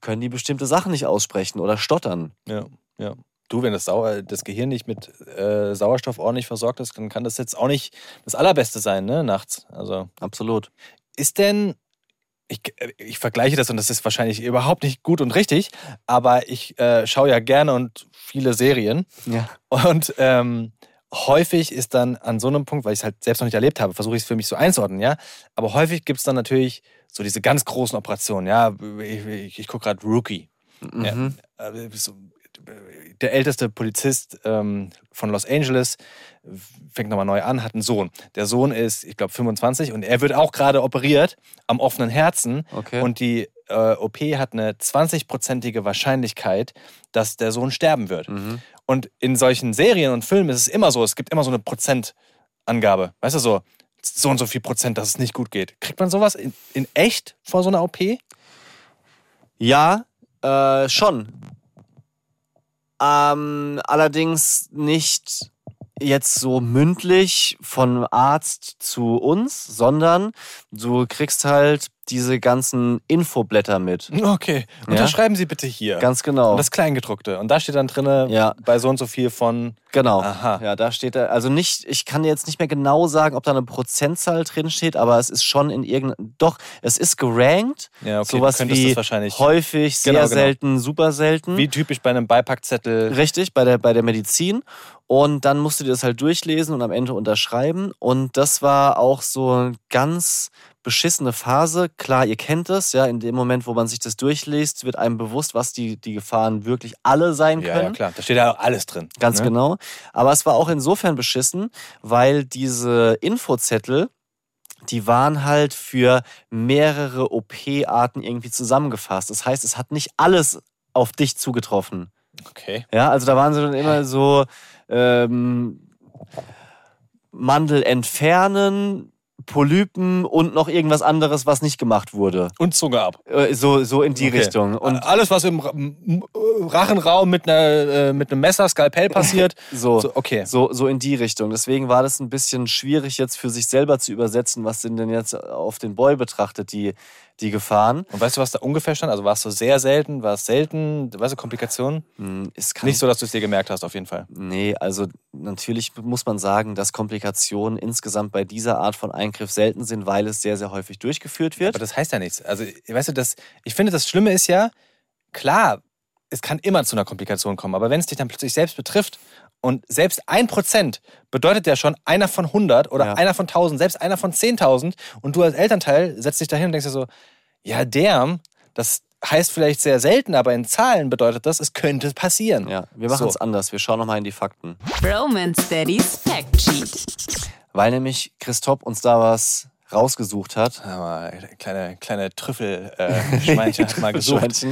können die bestimmte Sachen nicht aussprechen oder stottern. Ja, ja. Du, wenn das, Sau das Gehirn nicht mit äh, Sauerstoff ordentlich versorgt ist, dann kann das jetzt auch nicht das Allerbeste sein, ne, nachts. Also, Absolut. ist denn, ich, ich vergleiche das und das ist wahrscheinlich überhaupt nicht gut und richtig, aber ich äh, schaue ja gerne und viele Serien Ja. und ähm, häufig ist dann an so einem Punkt, weil ich es halt selbst noch nicht erlebt habe, versuche ich es für mich so einzuordnen, ja. Aber häufig gibt es dann natürlich so diese ganz großen Operationen, ja. Ich, ich, ich gucke gerade Rookie. Ja. Mhm. Äh, so, Der älteste Polizist ähm, von Los Angeles fängt nochmal neu an, hat einen Sohn. Der Sohn ist, ich glaube, 25 und er wird auch gerade operiert am offenen Herzen. Okay. Und die äh, OP hat eine 20-prozentige Wahrscheinlichkeit, dass der Sohn sterben wird. Mhm. Und in solchen Serien und Filmen ist es immer so, es gibt immer so eine Prozentangabe. Weißt du, so, so und so viel Prozent, dass es nicht gut geht. Kriegt man sowas in, in echt vor so einer OP? Ja, äh, schon. Ähm, allerdings nicht jetzt so mündlich von Arzt zu uns, sondern du kriegst halt diese ganzen Infoblätter mit. Okay. Unterschreiben Sie bitte hier. Ganz genau. Und das Kleingedruckte. Und da steht dann drin, Ja. bei so und so viel von. Genau. Aha. Ja, da steht da, also nicht, ich kann jetzt nicht mehr genau sagen, ob da eine Prozentzahl drin steht, aber es ist schon in irgendeinem, doch, es ist gerankt. Ja, okay, Sowas wie das wahrscheinlich. häufig, sehr Genau, genau. selten, super selten. Wie typisch bei einem Beipackzettel. Richtig, bei der, bei der Medizin. Und dann musst du dir das halt durchlesen und am Ende unterschreiben. Und das war auch so eine ganz beschissene Phase. Klar, ihr kennt es, ja, in dem Moment, wo man sich das durchliest, wird einem bewusst, was die, die Gefahren wirklich alle sein Ja, können. ja, klar. Da steht ja auch alles drin. Ganz ne? genau. Aber es war auch insofern beschissen, weil diese Infozettel, die waren halt für mehrere OP-Arten irgendwie zusammengefasst. Das heißt, es hat nicht alles auf dich zugetroffen. Okay. Ja, also da waren sie dann immer so ähm, Mandel entfernen, Polypen und noch irgendwas anderes, was nicht gemacht wurde. Und Zunge ab. Äh, So, so in die Okay. Richtung. Und alles, was im Rachenraum mit, einer, äh, mit einem Messer, Skalpell passiert. so, So, okay. so, so in die Richtung. Deswegen war das ein bisschen schwierig jetzt für sich selber zu übersetzen, was sind denn jetzt auf den Boy betrachtet, die, die Gefahren. Und weißt du, was da ungefähr stand? Also war es so sehr selten, war es selten, weißt du, Komplikationen? Hm, Es kann Nicht so, dass du es dir gemerkt hast, auf jeden Fall. Nee, also natürlich muss man sagen, dass Komplikationen insgesamt bei dieser Art von Eingriff selten sind, weil es sehr, sehr häufig durchgeführt wird. Aber das heißt ja nichts. Also, weißt du, das, ich finde, das Schlimme ist ja, klar, es kann immer zu einer Komplikation kommen, aber wenn es dich dann plötzlich selbst betrifft und selbst ein Prozent bedeutet ja schon einer von 100 oder Ja. einer von 1000, selbst einer von 10.000 und du als Elternteil setzt dich dahin und denkst dir so, ja, der, das heißt vielleicht sehr selten, aber in Zahlen bedeutet das, es könnte passieren. ja, wir machen es So. anders. Wir schauen nochmal in die Fakten. Bromance Daddies Fact Sheet. Weil nämlich Christoph uns da was rausgesucht hat. Aber kleine, kleine Trüffelschweinchen hat mal gesucht.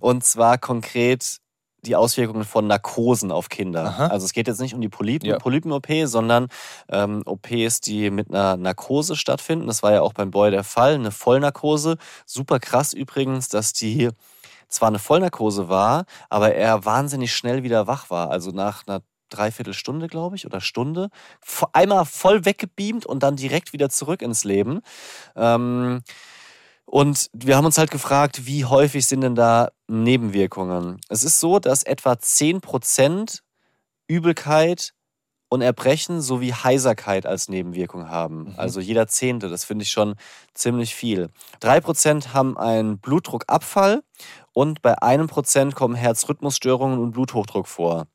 Und zwar konkret die Auswirkungen von Narkosen auf Kinder. Aha. Also es geht jetzt nicht um die Polypen, Ja. Polypen-OP, sondern ähm, OPs, die mit einer Narkose stattfinden. Das war ja auch beim Boy der Fall, eine Vollnarkose. Super krass übrigens, dass die zwar eine Vollnarkose war, aber er wahnsinnig schnell wieder wach war. Also nach einer Dreiviertelstunde, glaube ich, oder Stunde. Einmal voll weggebeamt und dann direkt wieder zurück ins Leben. Ähm, und wir haben uns halt gefragt, wie häufig sind denn da Nebenwirkungen? Es ist so, dass etwa 10% Übelkeit und Erbrechen sowie Heiserkeit als Nebenwirkung haben. Mhm. Also jeder Zehnte, das finde ich schon ziemlich viel. 3% haben einen Blutdruckabfall und bei einem Prozent kommen Herzrhythmusstörungen und Bluthochdruck vor.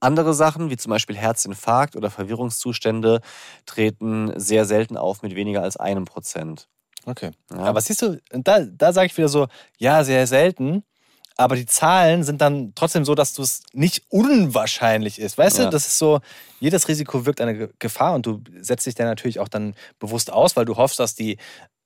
Andere Sachen, wie zum Beispiel Herzinfarkt oder Verwirrungszustände, treten sehr selten auf mit weniger als einem Prozent. Okay. Ja. Aber siehst du, da, da sage ich wieder so, ja, sehr selten. Aber die Zahlen sind dann trotzdem so, dass du es nicht unwahrscheinlich ist. Weißt Ja. du, das ist so, jedes Risiko wirkt eine Ge- Gefahr und du setzt dich dann natürlich auch dann bewusst aus, weil du hoffst, dass die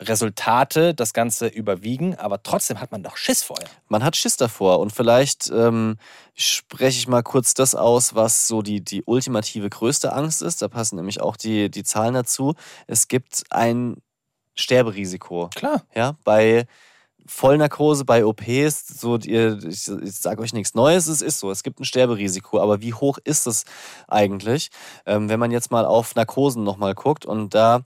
Resultate das Ganze überwiegen. Aber trotzdem hat man doch Schiss vorher. man hat Schiss davor. Und vielleicht ähm, spreche ich mal kurz das aus, was so die, die ultimative größte Angst ist. Da passen nämlich auch die, die Zahlen dazu. Es gibt ein Sterberisiko. Klar. Ja, bei Vollnarkose, bei OPs, so, ihr, ich, ich sage euch nichts Neues, es ist so, es gibt ein Sterberisiko, aber wie hoch ist es eigentlich, ähm, wenn man jetzt mal auf Narkosen nochmal guckt und da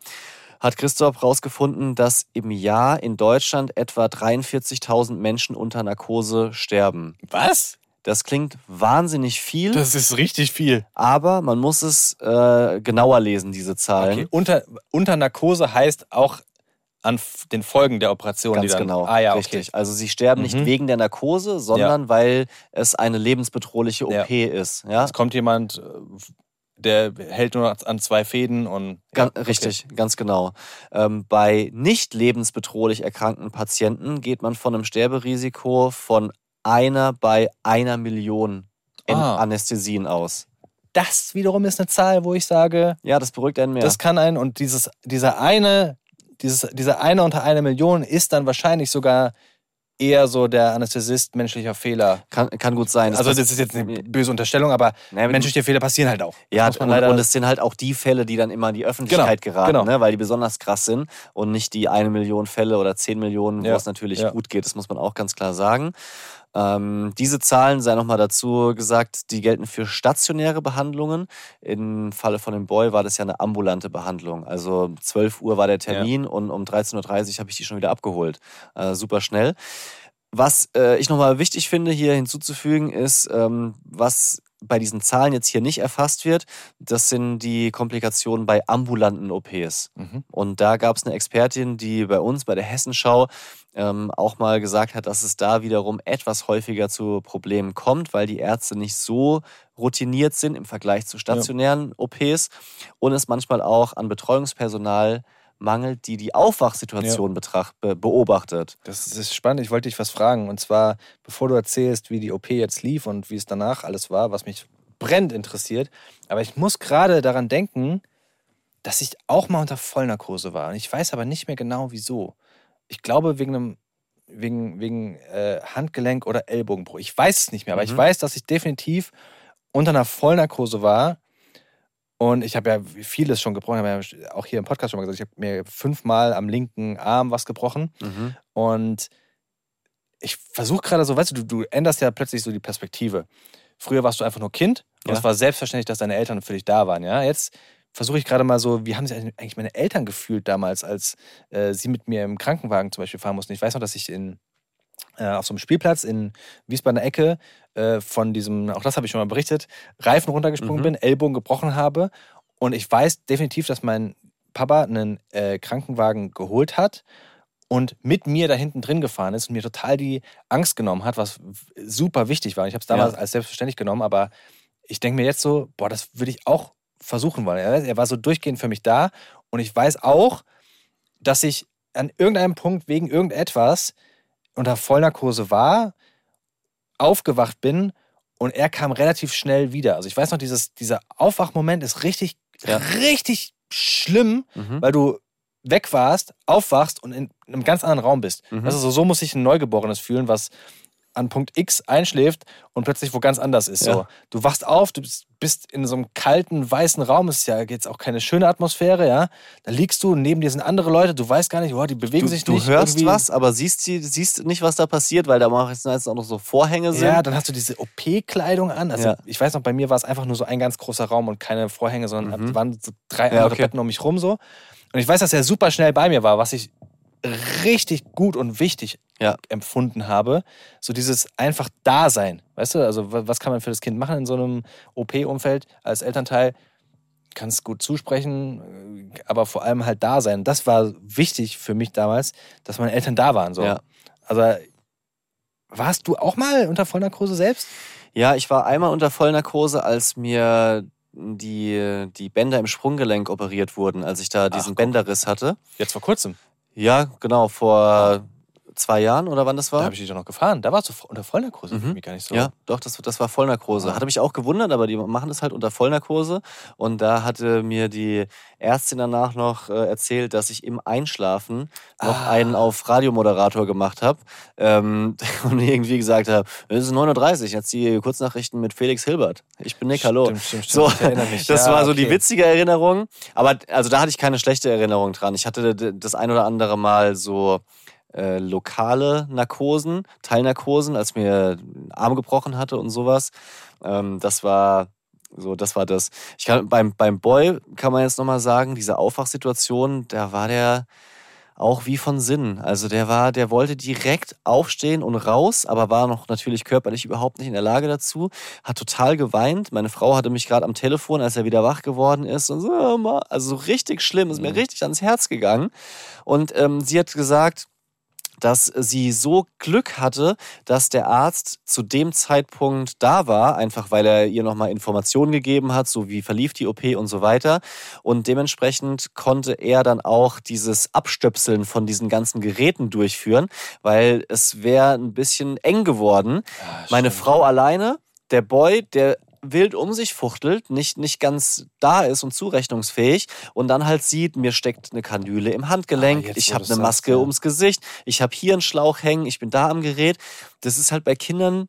hat Christoph rausgefunden, dass im Jahr in Deutschland etwa 43.000 Menschen unter Narkose sterben. Was? Das klingt wahnsinnig viel, Das ist richtig viel. aber man muss es äh, genauer lesen, diese Zahlen. Okay. Unter, unter Narkose heißt auch an den Folgen der Operation, Ganz die dann. genau, Ah ja, okay. richtig. Also sie sterben nicht Mhm. wegen der Narkose, sondern weil es eine lebensbedrohliche OP ist. Ja? Es kommt jemand, äh, der hält nur an zwei Fäden und. Gan ja, okay. Richtig, ganz genau. Ähm, bei nicht lebensbedrohlich erkrankten Patienten geht man von einem Sterberisiko von einer bei einer Million in Ah. Anästhesien aus. Das wiederum ist eine Zahl, wo ich sage, Ja, das beruhigt einen mehr. das kann einen und dieses, dieser eine, dieses, dieser eine unter einer Million ist dann wahrscheinlich sogar eher so der Anästhesist menschlicher Fehler. kann, kann gut sein. also pass- das ist jetzt eine böse Unterstellung, aber Naja, menschliche Fehler passieren halt auch. Ja, und, und es sind halt auch die Fälle, die dann immer in die Öffentlichkeit Genau, geraten, genau. Ne, weil die besonders krass sind und nicht die eine Million Fälle oder zehn Millionen, wo Ja, es natürlich ja. gut geht. Das muss man auch ganz klar sagen. Ähm, diese Zahlen, sei nochmal dazu gesagt, die gelten für stationäre Behandlungen. Im Falle von dem Boy war das ja eine ambulante Behandlung. Also um 12 Uhr war der Termin und um 13.30 Uhr habe ich die schon wieder abgeholt. Äh, super schnell. Was äh, ich nochmal wichtig finde, hier hinzuzufügen, ist, ähm, was bei diesen Zahlen jetzt hier nicht erfasst wird, das sind die Komplikationen bei ambulanten OPs. Mhm. Und da gab es eine Expertin, die bei uns, bei der Hessenschau, ähm, auch mal gesagt hat, dass es da wiederum etwas häufiger zu Problemen kommt, weil die Ärzte nicht so routiniert sind im Vergleich zu stationären OPs und es manchmal auch an Betreuungspersonal mangelt, die die Aufwachsituation betracht, be beobachtet. Das ist spannend. Ich wollte dich was fragen. Und zwar, bevor du erzählst, wie die OP jetzt lief und wie es danach alles war, was mich brennend interessiert. Aber ich muss gerade daran denken, dass ich auch mal unter Vollnarkose war. Und ich weiß aber nicht mehr genau, wieso. Ich glaube, wegen einem wegen, wegen äh, Handgelenk oder Ellbogenbruch. Ich weiß es nicht mehr, aber ich Mhm. weiß, dass ich definitiv unter einer Vollnarkose war. Und ich habe ja vieles schon gebrochen, habe ja auch hier im Podcast schon mal gesagt, ich habe mir fünfmal am linken Arm was gebrochen. Mhm. Und ich versuche gerade so, weißt du, du, du änderst ja plötzlich so die Perspektive. Früher warst du einfach nur Kind und Ja. es war selbstverständlich, dass deine Eltern für dich da waren. Ja, jetzt versuche ich gerade mal so, wie haben sich eigentlich meine Eltern gefühlt damals, als äh, sie mit mir im Krankenwagen zum Beispiel fahren mussten. Ich weiß noch, dass ich in, auf so einem Spielplatz in Wiesbadener Ecke äh, von diesem, auch das habe ich schon mal berichtet, Reifen runtergesprungen Mhm. bin, Ellbogen gebrochen habe. Und ich weiß definitiv, dass mein Papa einen äh, Krankenwagen geholt hat und mit mir da hinten drin gefahren ist und mir total die Angst genommen hat, was super wichtig war. Ich habe es damals Ja. als selbstverständlich genommen, aber ich denke mir jetzt so, boah, das würde ich auch versuchen wollen. Er, er war so durchgehend für mich da und ich weiß auch, dass ich an irgendeinem Punkt wegen irgendetwas unter Vollnarkose war, aufgewacht bin und er kam relativ schnell wieder. Also ich weiß noch, dieses, dieser Aufwachmoment ist richtig, Ja. richtig schlimm, Mhm. weil du weg warst, aufwachst und in einem ganz anderen Raum bist. Mhm. Also so, so muss sich ein Neugeborenes fühlen, was an Punkt X einschläft und plötzlich wo ganz anders ist. So. Ja. Du wachst auf, du bist, in so einem kalten, weißen Raum, es ist ja jetzt auch keine schöne Atmosphäre, ja. Da liegst du, neben dir sind andere Leute, du weißt gar nicht, oh, die bewegen Du, sich du nicht. hörst irgendwie. was, aber siehst, siehst nicht, was da passiert, weil da machen jetzt auch noch so Vorhänge sind. Ja, dann hast du diese OP-Kleidung an. Also Ja. ich weiß noch, bei mir war es einfach nur so ein ganz großer Raum und keine Vorhänge, sondern Mhm. waren so drei Ja, andere okay. Betten um mich rum so. Und ich weiß, dass er super schnell bei mir war, was ich richtig gut und wichtig Ja. empfunden habe. So dieses einfach Dasein. Weißt du, also wa- was kann man für das Kind machen in so einem OP-Umfeld als Elternteil? Kannst gut zusprechen, äh, aber vor allem halt da sein. Das war wichtig für mich damals, dass meine Eltern da waren. So. Ja. Also warst du auch mal unter Vollnarkose selbst? Ja, ich war einmal unter Vollnarkose, als mir die, die Bänder im Sprunggelenk operiert wurden, als ich da diesen guck. Bänderriss hatte. Jetzt vor kurzem. Ja, genau, vor zwei Jahren oder wann das Da war? habe ich dich doch noch gefahren. Da warst du unter Vollnarkose. Mhm. Für mich gar nicht so. Ja, doch, das, das war Vollnarkose. Ah. Hatte mich auch gewundert, aber die machen das halt unter Vollnarkose. Und da hatte mir die Ärztin danach noch äh, erzählt, dass ich im Einschlafen noch Ah. einen auf Radiomoderator gemacht habe ähm, und irgendwie gesagt habe, es ist 9.30 Uhr, jetzt die Kurznachrichten mit Felix Hilbert. Ich bin Nick, hallo. Stimmt, stimmt, stimmt. So, ich erinnere mich. das ja, war so die okay. witzige Erinnerung. Aber also da hatte ich keine schlechte Erinnerung dran. Ich hatte das ein oder andere Mal so äh, lokale Narkosen, Teilnarkosen, als mir den Arm gebrochen hatte und sowas. Ähm, das war so, das war das. Ich kann, beim, beim Boy kann man jetzt nochmal sagen, diese Aufwachsituation, da war der auch wie von Sinn. Also der war, der wollte direkt aufstehen und raus, aber war noch natürlich körperlich überhaupt nicht in der Lage dazu. Hat total geweint. Meine Frau hatte mich gerade am Telefon, als er wieder wach geworden ist und so, also so richtig schlimm, ist mir Mhm. richtig ans Herz gegangen. Und ähm, sie hat gesagt, dass sie so Glück hatte, dass der Arzt zu dem Zeitpunkt da war, einfach weil er ihr nochmal Informationen gegeben hat, so wie verlief die OP und so weiter. Und dementsprechend konnte er dann auch dieses Abstöpseln von diesen ganzen Geräten durchführen, weil es wäre ein bisschen eng geworden. Ja, Meine. Frau alleine, der Boy, der wild um sich fuchtelt, nicht, nicht ganz da ist und zurechnungsfähig und dann halt sieht, mir steckt eine Kanüle im Handgelenk, Ah, ich habe eine sagst, Maske ja. ums Gesicht, ich habe hier einen Schlauch hängen, ich bin da am Gerät. Das ist halt bei Kindern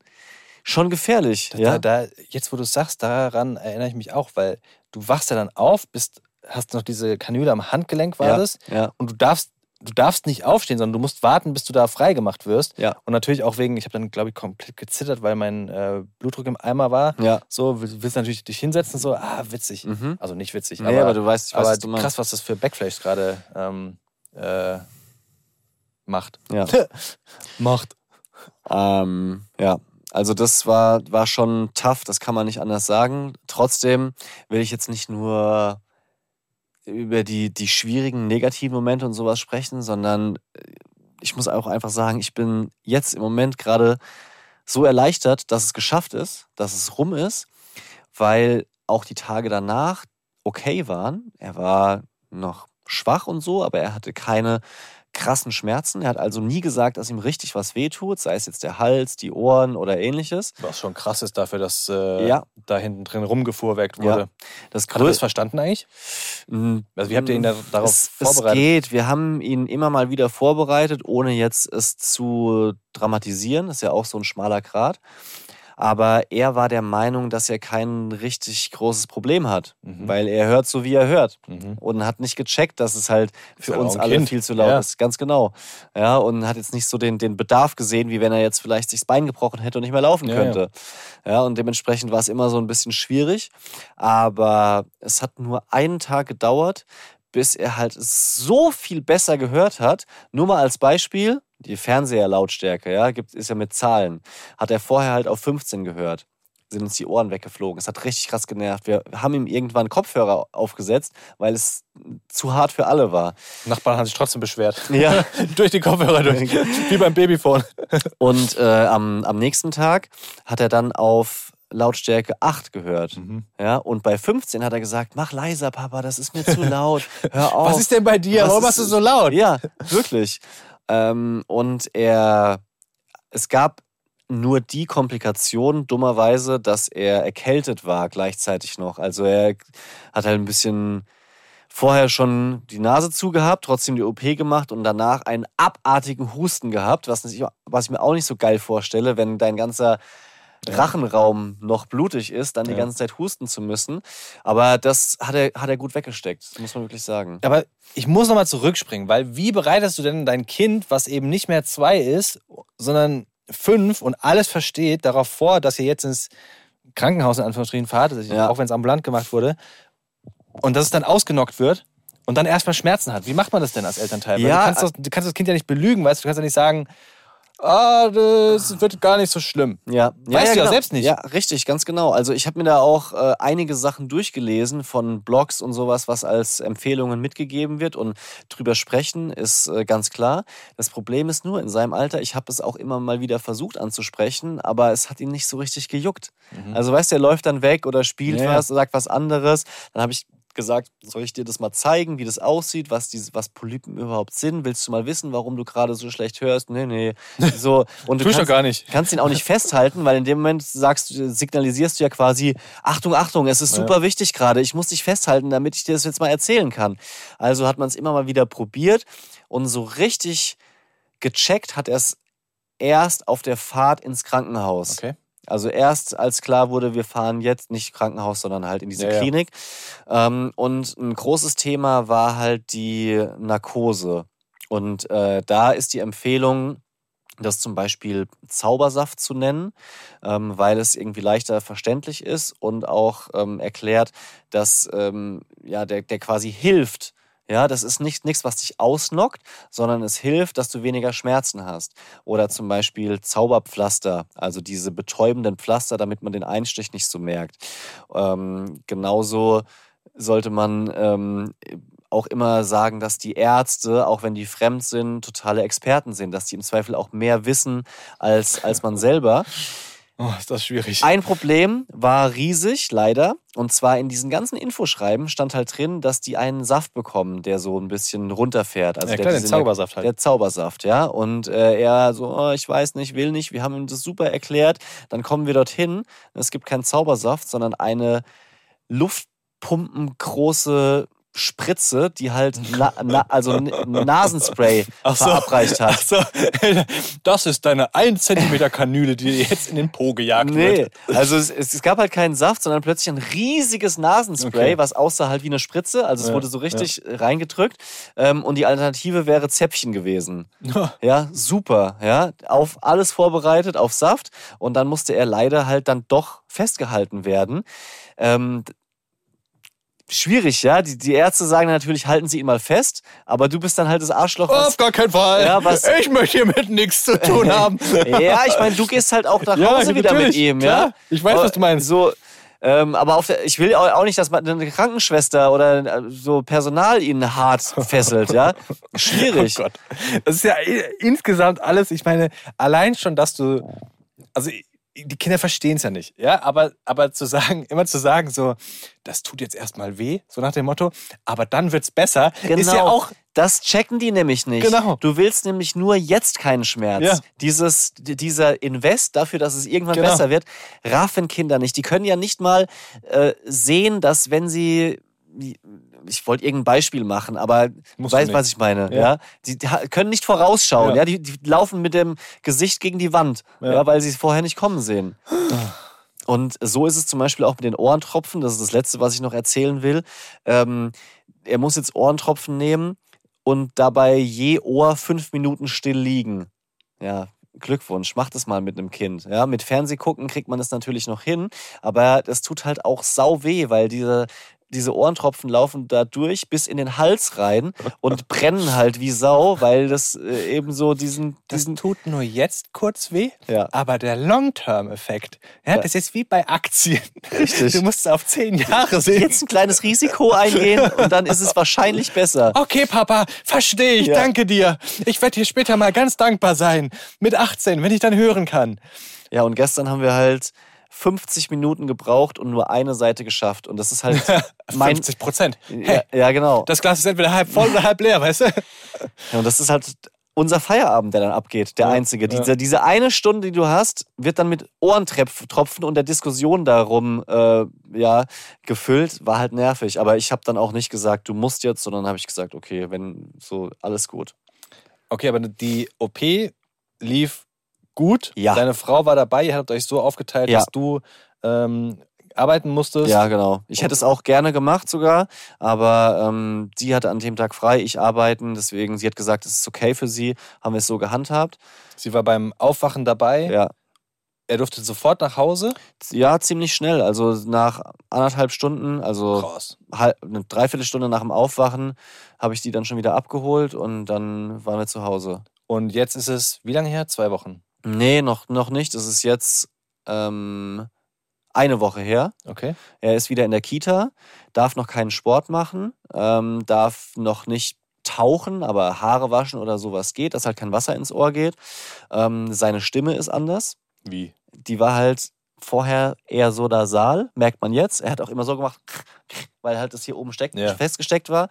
schon gefährlich. Da, ja? da, da, jetzt, wo du es sagst, daran erinnere ich mich auch, weil du wachst ja dann auf, bist, hast noch diese Kanüle am Handgelenk, war ja, das? ja, Und du darfst, du darfst nicht aufstehen, sondern du musst warten, bis du da freigemacht wirst. Ja. Und natürlich auch wegen, ich habe dann, glaube ich, komplett gezittert, weil mein äh, Blutdruck im Eimer war. ja. So, will- willst natürlich dich hinsetzen, so, ah, witzig. Mhm. Also nicht witzig, Nee, aber, aber du weißt, ich weiß, aber was du krass, was das für Backflash gerade ähm, äh, macht. Ja. macht. Ähm, ja, also das war, war schon tough, das kann man nicht anders sagen. Trotzdem will ich jetzt nicht nur über die, die schwierigen negativen Momente und sowas sprechen, sondern äh, ich muss auch einfach sagen, ich bin jetzt im Moment gerade so erleichtert, dass es geschafft ist, dass es rum ist, weil auch die Tage danach okay waren. Er war noch schwach und so, aber er hatte keine krassen Schmerzen. Er hat also nie gesagt, dass ihm richtig was wehtut, sei es jetzt der Hals, die Ohren oder ähnliches. Was schon krass ist dafür, dass äh, Ja. da hinten drin rumgefuhrwerkt Ja. wurde. Das Hat er das verstanden eigentlich? Mm, Also wie habt ihr ihn da, darauf es, vorbereitet? Es geht. Wir haben ihn immer mal wieder vorbereitet, ohne jetzt es zu dramatisieren. Das ist ja auch so ein schmaler Grat. Aber er war der Meinung, dass er kein richtig großes Problem hat, Mhm. weil er hört so, wie er hört. Mhm. Und hat nicht gecheckt, dass es halt für halt uns alle Kind. viel zu laut Ja. ist. Ganz genau. Ja, und hat jetzt nicht so den, den Bedarf gesehen, wie wenn er jetzt vielleicht sich das Bein gebrochen hätte und nicht mehr laufen Ja, könnte. Ja. und dementsprechend war es immer so ein bisschen schwierig. Aber es hat nur einen Tag gedauert, bis er halt so viel besser gehört hat. Nur mal als Beispiel, die Fernseherlautstärke, ja, gibt, ist ja mit Zahlen. Hat er vorher halt auf 15 gehört. Sind uns die Ohren weggeflogen. Es hat richtig krass genervt. Wir haben ihm irgendwann Kopfhörer aufgesetzt, weil es zu hart für alle war. Nachbarn haben sich trotzdem beschwert. Ja. durch die Kopfhörer durch. Wie beim Babyphone. Und äh, am, am nächsten Tag hat er dann auf Lautstärke 8 gehört. Mhm. Ja, und bei 15 hat er gesagt, mach leiser, Papa, das ist mir zu laut. Hör auf. Was ist denn bei dir? Was Warum ist- machst du so laut? Ja, wirklich. Ähm, und er, es gab nur die Komplikation, dummerweise, dass er erkältet war gleichzeitig noch. Also er hat halt ein bisschen vorher schon die Nase zugehabt, trotzdem die OP gemacht und danach einen abartigen Husten gehabt, was, ich- was ich mir auch nicht so geil vorstelle, wenn dein ganzer Rachenraum noch blutig ist, dann die ganze Zeit husten zu müssen. Aber das hat er, hat er gut weggesteckt, das muss man wirklich sagen. Aber ich muss nochmal zurückspringen, weil wie bereitest du denn dein Kind, was eben nicht mehr zwei ist, sondern fünf und alles versteht, darauf vor, dass ihr jetzt ins Krankenhaus in Anführungsstrichen fahrt, Ja. auch wenn es ambulant gemacht wurde, und dass es dann ausgenockt wird und dann erstmal Schmerzen hat. Wie macht man das denn als Elternteil? Ja, du, kannst das, du kannst das Kind ja nicht belügen, weißt du, du kannst ja nicht sagen, ah, das wird gar nicht so schlimm. Ja, Weißt du ja selbst nicht. Ja, richtig, ganz genau. Also ich habe mir da auch äh, einige Sachen durchgelesen von Blogs und sowas, was als Empfehlungen mitgegeben wird und drüber sprechen ist äh, ganz klar. Das Problem ist nur in seinem Alter, ich habe es auch immer mal wieder versucht anzusprechen, aber es hat ihn nicht so richtig gejuckt. Also weißt du, er läuft dann weg oder spielt Mhm. Ja, ja. was, sagt was anderes. Dann habe ich gesagt, soll ich dir das mal zeigen, wie das aussieht, was, diese, was Polypen überhaupt sind? Willst du mal wissen, warum du gerade so schlecht hörst? Nee, nee. So, und du kannst, gar nicht. kannst ihn auch nicht festhalten, weil in dem Moment sagst signalisierst du ja quasi, Achtung, Achtung, es ist super wichtig gerade, ich muss dich festhalten, damit ich dir das jetzt mal erzählen kann. Also hat man es immer mal wieder probiert und so richtig gecheckt hat er es erst auf der Fahrt ins Krankenhaus. Okay. Also erst als klar wurde, wir fahren jetzt nicht Krankenhaus, sondern halt in diese Ja, ja. Klinik. Ähm, und ein großes Thema war halt die Narkose. Und äh, da ist die Empfehlung, das zum Beispiel Zaubersaft zu nennen, ähm, weil es irgendwie leichter verständlich ist und auch ähm, erklärt, dass ähm, ja, der, der quasi hilft. Ja, das ist nicht nichts, was dich ausnockt, sondern es hilft, dass du weniger Schmerzen hast. Oder zum Beispiel Zauberpflaster, also diese betäubenden Pflaster, damit man den Einstich nicht so merkt. Ähm, genauso sollte man ähm, auch immer sagen, dass die Ärzte, auch wenn die fremd sind, totale Experten sind, dass die im Zweifel auch mehr wissen als, als man selber. Oh, ist das schwierig. Ein Problem war riesig, leider. Und zwar in diesen ganzen Infoschreiben stand halt drin, dass die einen Saft bekommen, der so ein bisschen runterfährt. Also ja, der klar, den diese- Zaubersaft halt. Der Zaubersaft, ja. Und äh, er so, oh, ich weiß nicht, will nicht. Wir haben ihm das super erklärt. Dann kommen wir dorthin. Es gibt keinen Zaubersaft, sondern eine luftpumpengroße Spritze, die halt na, na, also Nasenspray so. verabreicht hat. So, das ist deine 1 cm Kanüle, die dir jetzt in den Po gejagt Nee, wird. also es, es, gab halt keinen Saft, sondern plötzlich ein riesiges Nasenspray, Okay. was aussah halt wie eine Spritze. Also es Ja, wurde so richtig reingedrückt. Ähm, und die Alternative wäre Zäpfchen gewesen. Ja. Ja, super. Ja, auf alles vorbereitet, auf Saft. Und dann musste er leider halt dann doch festgehalten werden. Ähm, schwierig, ja. Die, die Ärzte sagen natürlich, halten Sie ihn mal fest. Aber du bist dann halt das Arschloch. was- Auf gar keinen Fall. Ja, was- ich möchte hiermit nichts zu tun haben. ja, ich meine, du gehst halt auch nach Ja, Hause wieder mit ihm, klar. ja. Ich weiß, was du meinst. So, ähm, aber auf der, ich will auch nicht, dass man eine Krankenschwester oder äh, so Personal ihn hart fesselt, ja. Schwierig. Oh Gott. Das ist ja i- insgesamt alles, ich meine, allein schon, dass du, also die Kinder verstehen es ja nicht, ja, aber, aber zu sagen, immer zu sagen, so, das tut jetzt erstmal weh, so nach dem Motto, aber dann wird's besser, ist ja auch, Genau. Das checken die nämlich nicht. Genau. Du willst nämlich nur jetzt keinen Schmerz. Ja. Dieses, dieser Invest dafür, dass es irgendwann Genau. besser wird, raffen Kinder nicht. Die können ja nicht mal äh, sehen, dass wenn sie ich wollte irgendein Beispiel machen, aber Musst weißt, was ich meine. Ja. Ja. Die, können nicht vorausschauen. Ja. Ja. Die, die laufen mit dem Gesicht gegen die Wand, ja. Ja. weil sie es vorher nicht kommen sehen. Und so ist es zum Beispiel auch mit den Ohrentropfen. Das ist das Letzte, was ich noch erzählen will. Ähm, er muss jetzt Ohrentropfen nehmen und dabei je Ohr fünf Minuten still liegen. Ja, Glückwunsch, macht es mal mit einem Kind. Ja, mit Fernsehgucken kriegt man es natürlich noch hin, aber das tut halt auch sau weh, weil diese, diese Ohrentropfen laufen da durch bis in den Hals rein und brennen halt wie Sau, weil das äh, eben so diesen, Das diesen tut nur jetzt kurz weh, Ja. aber der Long-Term-Effekt, ja, Ja. das ist wie bei Aktien. Richtig. Du musst es auf zehn Jahre sehen. jetzt ein kleines Risiko eingehen und dann ist es wahrscheinlich besser. Okay, Papa, verstehe ich, Ja. danke dir. Ich werde dir später mal ganz dankbar sein. Mit 18, wenn ich dann hören kann. Ja, und gestern haben wir halt 50 Minuten gebraucht und nur eine Seite geschafft. Und das ist halt mein. 50 Prozent. Ja, Hey, ja, genau. das Glas ist entweder halb voll oder halb leer, weißt du? Ja, und das ist halt unser Feierabend, der dann abgeht, der Ja, einzige. ja. Diese, diese eine Stunde, die du hast, wird dann mit Ohrentropfen und der Diskussion darum äh, ja, gefüllt. War halt nervig. Aber ich habe dann auch nicht gesagt, du musst jetzt, sondern habe ich gesagt, okay, wenn so, alles gut. Okay, aber die OP lief gut. Ja. Deine Frau war dabei, ihr habt euch so aufgeteilt, Ja. dass du ähm, arbeiten musstest. Ja, genau. Ich hätte es auch gerne gemacht sogar, aber ähm, sie hatte an dem Tag frei, ich arbeiten. Deswegen, sie hat gesagt, es ist okay für sie, haben wir es so gehandhabt. Sie war beim Aufwachen dabei. Ja, Er durfte sofort nach Hause. ja ziemlich schnell. Also nach anderthalb Stunden, also Krass. halb, eine Dreiviertelstunde nach dem Aufwachen, habe ich die dann schon wieder abgeholt und dann waren wir zu Hause. Und jetzt ist es, wie lange her? Zwei Wochen. Nee, noch, noch nicht. Es ist jetzt ähm, eine Woche her. Okay. Er ist wieder in der Kita, darf noch keinen Sport machen, ähm, darf noch nicht tauchen, aber Haare waschen oder sowas geht, dass halt kein Wasser ins Ohr geht. Ähm, seine Stimme ist anders. Wie? Die war halt vorher eher so nasal, merkt man jetzt. Er hat auch immer so gemacht, weil halt das hier oben steckt, Ja. festgesteckt war.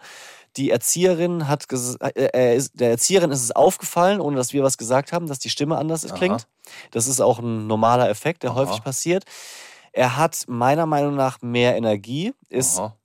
Die Erzieherin hat äh, ist, der Erzieherin ist es aufgefallen, ohne dass wir was gesagt haben, dass die Stimme anders Aha. klingt. Das ist auch ein normaler Effekt, der Aha. häufig passiert. Er hat meiner Meinung nach mehr Energie, ist Aha.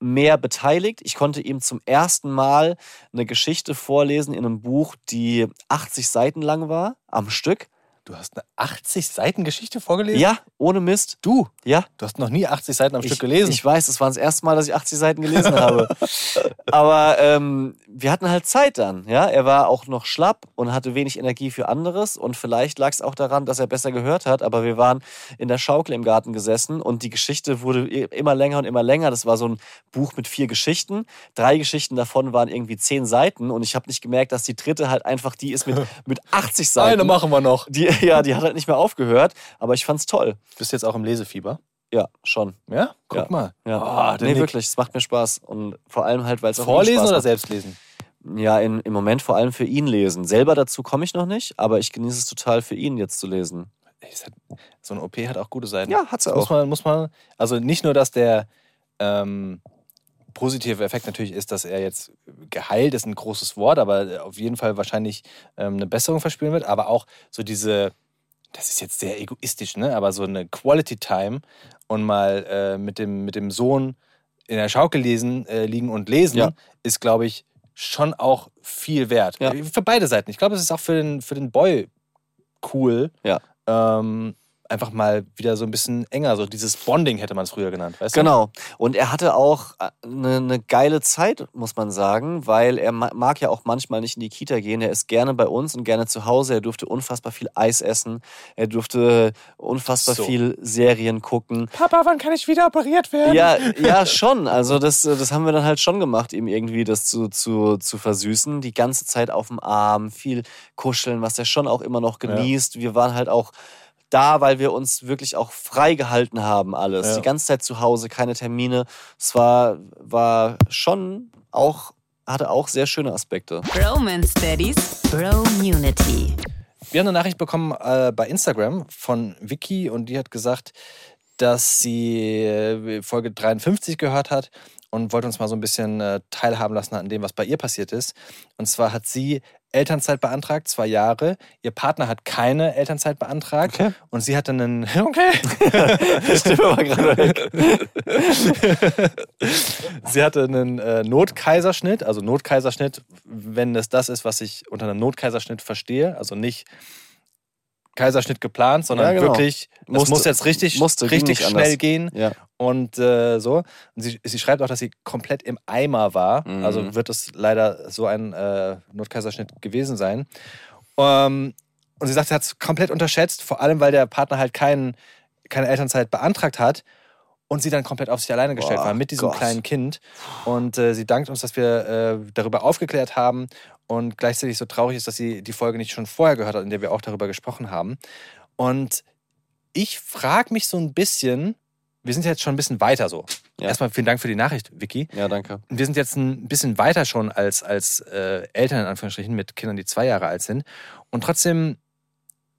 mehr beteiligt. Ich konnte ihm zum ersten Mal eine Geschichte vorlesen in einem Buch, die 80 Seiten lang war, am Stück. Du hast eine 80 Seiten Geschichte vorgelesen? Ja, ohne Mist. Du? Ja, Du hast noch nie 80 Seiten am ich, Stück gelesen. Ich weiß, es war das erste Mal, dass ich 80 Seiten gelesen habe. Aber ähm, wir hatten halt Zeit dann. Ja, er war auch noch schlapp und hatte wenig Energie für anderes. Und vielleicht lag es auch daran, dass er besser gehört hat. Aber wir waren in der Schaukel im Garten gesessen und die Geschichte wurde immer länger und immer länger. Das war so ein Buch mit vier Geschichten. Drei Geschichten davon waren irgendwie zehn Seiten und ich habe nicht gemerkt, dass die dritte halt einfach die ist mit, mit 80 Seiten. Eine machen wir noch. Die, ja, die hat halt nicht mehr aufgehört. Aber ich fand's toll. Bist jetzt auch im Lesefieber? Ja, schon. Ja? Guck Ja. mal. Ja. Oh, nee, Nick. wirklich, es macht mir Spaß. Und vor allem halt, weil es auch Vorlesen oder selbst lesen? Ja, in, im Moment vor allem für ihn lesen. Selber dazu komme ich noch nicht, aber ich genieße es total für ihn jetzt zu lesen. Hat- So ein OP hat auch gute Seiten. Ja, hat sie Muss auch. man, muss man, also nicht nur, dass der ähm, positive Effekt natürlich ist, dass er jetzt geheilt ist, ein großes Wort, aber auf jeden Fall wahrscheinlich ähm, eine Besserung verspüren wird, aber auch so diese, das ist jetzt sehr egoistisch, ne? aber so eine Quality Time und mal äh, mit, dem, mit dem Sohn in der Schaukel lesen, äh, liegen und lesen, Ja. ist, glaube ich, schon auch viel wert. Ja. Für beide Seiten. Ich glaube, es ist auch für den, für den Boy cool. Ja. Ähm, einfach mal wieder so ein bisschen enger, so dieses Bonding hätte man es früher genannt, weißt du? Genau. Und er hatte auch eine, eine geile Zeit, muss man sagen, weil er ma- mag ja auch manchmal nicht in die Kita gehen. Er ist gerne bei uns und gerne zu Hause. Er durfte unfassbar viel Eis essen. Er durfte unfassbar So. viel Serien gucken. Papa, wann kann ich wieder operiert werden? Ja, ja, schon. Also das, das haben wir dann halt schon gemacht, ihm irgendwie das zu, zu, zu versüßen. Die ganze Zeit auf dem Arm, viel kuscheln, was er schon auch immer noch Ja. genießt. Wir waren halt auch da, weil wir uns wirklich auch frei gehalten haben, alles. Ja. Die ganze Zeit zu Hause, keine Termine. Es war, war schon auch, hatte auch sehr schöne Aspekte. Bromance Daddies, Bromunity. Wir haben eine Nachricht bekommen äh, bei Instagram von Vicky und die hat gesagt, dass sie äh, Folge 53 gehört hat und wollte uns mal so ein bisschen äh, teilhaben lassen an dem, was bei ihr passiert ist. Und zwar hat sie Elternzeit beantragt, zwei Jahre. Ihr Partner hat keine Elternzeit beantragt. Okay. Und sie hatte einen. Okay. Stimme war gerade weg. sie hatte einen äh, Notkaiserschnitt. Also Notkaiserschnitt, wenn es das ist, was ich unter einem Notkaiserschnitt verstehe. Also nicht Kaiserschnitt geplant, sondern Ja, genau. wirklich, es Musste- muss jetzt richtig, musste, richtig schnell anders. gehen. Ja. Und äh, so. Und sie, sie schreibt auch, dass sie komplett im Eimer war. Mhm. Also wird es leider so ein äh, Notkaiserschnitt gewesen sein. Ähm, und sie sagt, sie hat es komplett unterschätzt, vor allem weil der Partner halt kein, keine Elternzeit beantragt hat und sie dann komplett auf sich alleine gestellt Boah, war mit diesem Gott. kleinen Kind. Und äh, sie dankt uns, dass wir äh, darüber aufgeklärt haben und gleichzeitig so traurig ist, dass sie die Folge nicht schon vorher gehört hat, in der wir auch darüber gesprochen haben. Und ich frage mich so ein bisschen, wir sind jetzt schon ein bisschen weiter so. Ja. Erstmal vielen Dank für die Nachricht, Vicky. ja, danke. Wir sind jetzt ein bisschen weiter schon als, als äh, Eltern in Anführungsstrichen mit Kindern, die zwei Jahre alt sind. Und trotzdem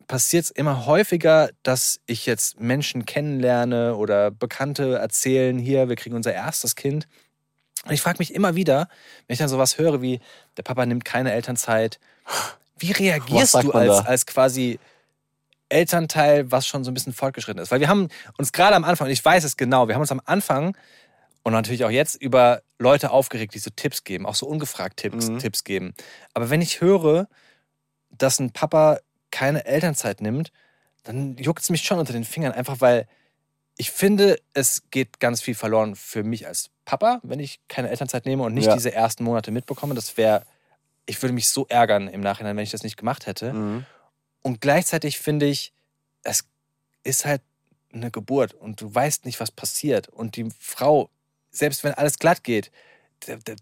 passiert es immer häufiger, dass ich jetzt Menschen kennenlerne oder Bekannte erzählen, hier, wir kriegen unser erstes Kind. Und ich frage mich immer wieder, wenn ich dann sowas höre wie, der Papa nimmt keine Elternzeit, wie reagierst du als, da? als quasi Elternteil, was schon so ein bisschen fortgeschritten ist? Weil wir haben uns gerade am Anfang, und ich weiß es genau, wir haben uns am Anfang und natürlich auch jetzt über Leute aufgeregt, die so Tipps geben, auch so ungefragt Tipps, Mhm. Tipps geben. Aber wenn ich höre, dass ein Papa keine Elternzeit nimmt, dann juckt es mich schon unter den Fingern, einfach weil ich finde, es geht ganz viel verloren für mich als Papa, wenn ich keine Elternzeit nehme und nicht Ja. diese ersten Monate mitbekomme. Das wäre, ich würde mich so ärgern im Nachhinein, wenn ich das nicht gemacht hätte. Mhm. Und gleichzeitig finde ich, es ist halt eine Geburt und du weißt nicht, was passiert. Und die Frau, selbst wenn alles glatt geht,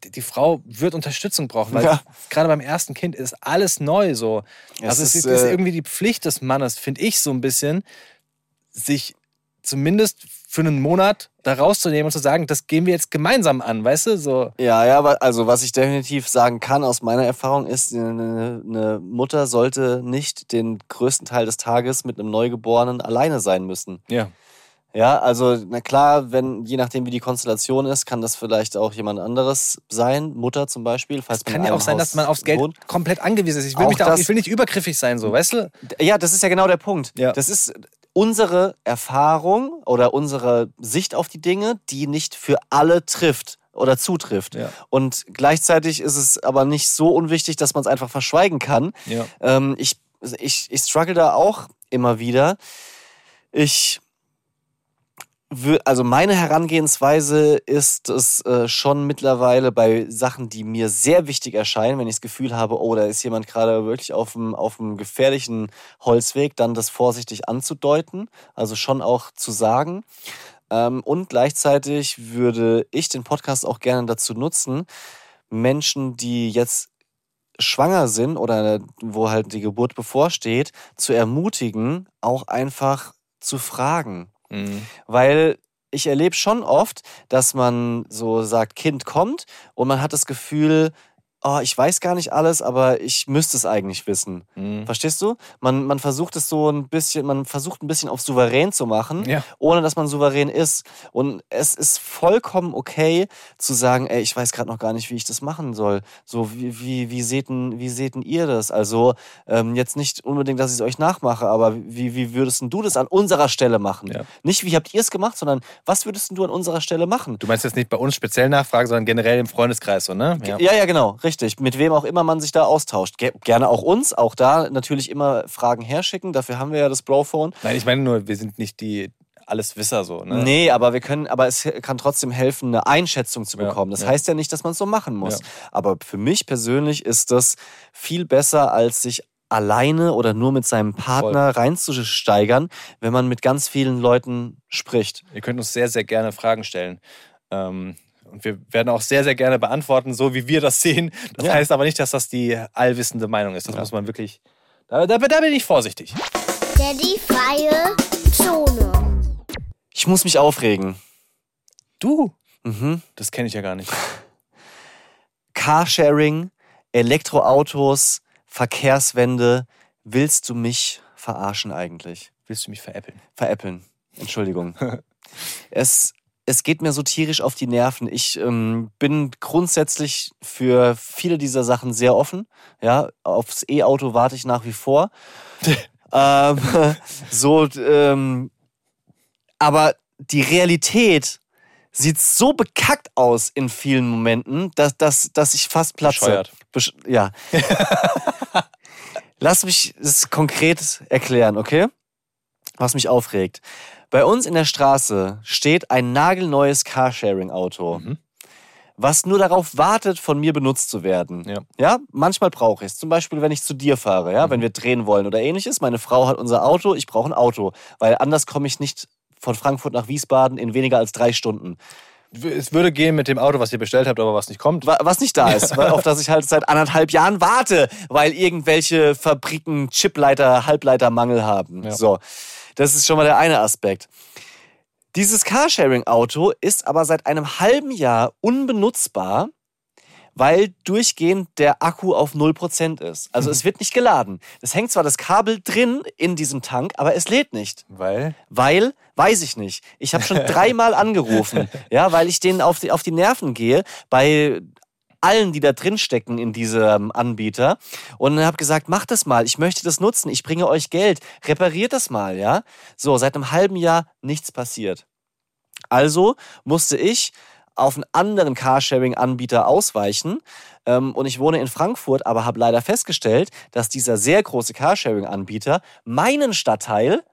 die, Frau wird Unterstützung brauchen, weil Ja. gerade beim ersten Kind ist alles neu so. Es also es ist, ist, ist äh, irgendwie die Pflicht des Mannes, finde ich so ein bisschen, sich zumindest für einen Monat da rauszunehmen und zu sagen, das gehen wir jetzt gemeinsam an, weißt du? So. Ja, ja, also was ich definitiv sagen kann aus meiner Erfahrung ist, eine, eine Mutter sollte nicht den größten Teil des Tages mit einem Neugeborenen alleine sein müssen. Ja. Ja, also na klar, wenn je nachdem wie die Konstellation ist, kann das vielleicht auch jemand anderes sein, Mutter zum Beispiel. Falls Es kann ja auch sein, Haus dass man aufs Geld wohnt. komplett angewiesen ist. Ich will, Auch mich da auch, das- ich will nicht übergriffig sein, so, weißt du? Ja, das ist ja genau der Punkt. Ja. Das ist unsere Erfahrung oder unsere Sicht auf die Dinge, die nicht für alle trifft oder zutrifft. Ja. Und gleichzeitig ist es aber nicht so unwichtig, dass man es einfach verschweigen kann. Ja. Ähm, ich, ich, ich struggle da auch immer wieder. Ich also meine Herangehensweise ist es äh, schon mittlerweile bei Sachen, die mir sehr wichtig erscheinen, wenn ich das Gefühl habe, oh, da ist jemand gerade wirklich auf einem, auf einem gefährlichen Holzweg, dann das vorsichtig anzudeuten, also schon auch zu sagen. Ähm, und gleichzeitig würde ich den Podcast auch gerne dazu nutzen, Menschen, die jetzt schwanger sind oder wo halt die Geburt bevorsteht, zu ermutigen, auch einfach zu fragen. Mhm. Weil ich erlebe schon oft, dass man so sagt, Kind kommt und man hat das Gefühl, oh, ich weiß gar nicht alles, aber ich müsste es eigentlich wissen. Mhm. Verstehst du? Man, man versucht es so ein bisschen, man versucht ein bisschen auf souverän zu machen, Ja. ohne dass man souverän ist. Und es ist vollkommen okay zu sagen, ey, ich weiß gerade noch gar nicht, wie ich das machen soll. So, wie, wie, wie, seht, denn, wie seht denn ihr das? Also, ähm, jetzt nicht unbedingt, dass ich es euch nachmache, aber wie, wie würdest du das an unserer Stelle machen? Ja. Nicht, wie habt ihr es gemacht, sondern was würdest du an unserer Stelle machen? Du meinst jetzt nicht bei uns speziell nachfragen, sondern generell im Freundeskreis, so, ne? Ja. ja, genau, richtig. Mit wem auch immer man sich da austauscht. Ge gerne auch uns, auch da natürlich immer Fragen herschicken. Dafür haben wir ja das Brophone. Nein, ich meine nur, wir sind nicht die Alleswisser so, ne? Nee, aber wir können, aber es kann trotzdem helfen, eine Einschätzung zu Ja, bekommen. Das ja. heißt ja nicht, dass man es so machen muss. Ja. Aber für mich persönlich ist das viel besser, als sich alleine oder nur mit seinem Partner reinzusteigern, wenn man mit ganz vielen Leuten spricht. Ihr könnt uns sehr, sehr gerne Fragen stellen. Ähm, und wir werden auch sehr, sehr gerne beantworten, so wie wir das sehen. Das Ja. heißt aber nicht, dass das die allwissende Meinung ist. Das muss man wirklich. Da, da, da bin ich vorsichtig. Daddy freie Zone. Ich muss mich aufregen. Du? Mhm. Das kenne ich ja gar nicht. Carsharing, Elektroautos, Verkehrswende. Willst du mich verarschen eigentlich? Willst du mich veräppeln? Veräppeln. Entschuldigung. es es geht mir so tierisch auf die Nerven. Ich ähm, bin grundsätzlich für viele dieser Sachen sehr offen. Ja, aufs E-Auto warte ich nach wie vor. ähm, so, ähm, aber die Realität sieht so bekackt aus in vielen Momenten, dass, dass, dass ich fast platze. Bescheuert. Besch ja. Lass mich es konkret erklären, okay? Was mich aufregt. Bei uns in der Straße steht ein nagelneues Carsharing-Auto, Mhm. was nur darauf wartet, von mir benutzt zu werden. Ja. Ja, manchmal brauche ich es. Zum Beispiel, wenn ich zu dir fahre, ja, wenn wir drehen wollen oder ähnliches. Meine Frau hat unser Auto, ich brauche ein Auto, weil anders komme ich nicht von Frankfurt nach Wiesbaden in weniger als drei Stunden. Es würde gehen mit dem Auto, was ihr bestellt habt, aber was nicht kommt. Wa- Was nicht da ist, weil- auf das ich halt seit anderthalb Jahren warte, weil irgendwelche Fabriken Chipleiter, Halbleitermangel haben. Ja. So, das ist schon mal der eine Aspekt. Dieses Carsharing-Auto ist aber seit einem halben Jahr unbenutzbar, weil durchgehend der Akku auf 0% ist. Also es wird nicht geladen. Es hängt zwar das Kabel drin in diesem Tank, aber es lädt nicht. Weil? Weil, weiß ich nicht. Ich habe schon dreimal angerufen, ja, weil ich denen auf die, auf die Nerven gehe bei allen, die da drin stecken in diesem Anbieter und habe gesagt, macht das mal, ich möchte das nutzen, ich bringe euch Geld, repariert das mal, ja. So, seit einem halben Jahr nichts passiert. Also musste ich auf einen anderen Carsharing-Anbieter ausweichen. Ähm, und ich wohne in Frankfurt, aber habe leider festgestellt, dass dieser sehr große Carsharing-Anbieter meinen Stadtteil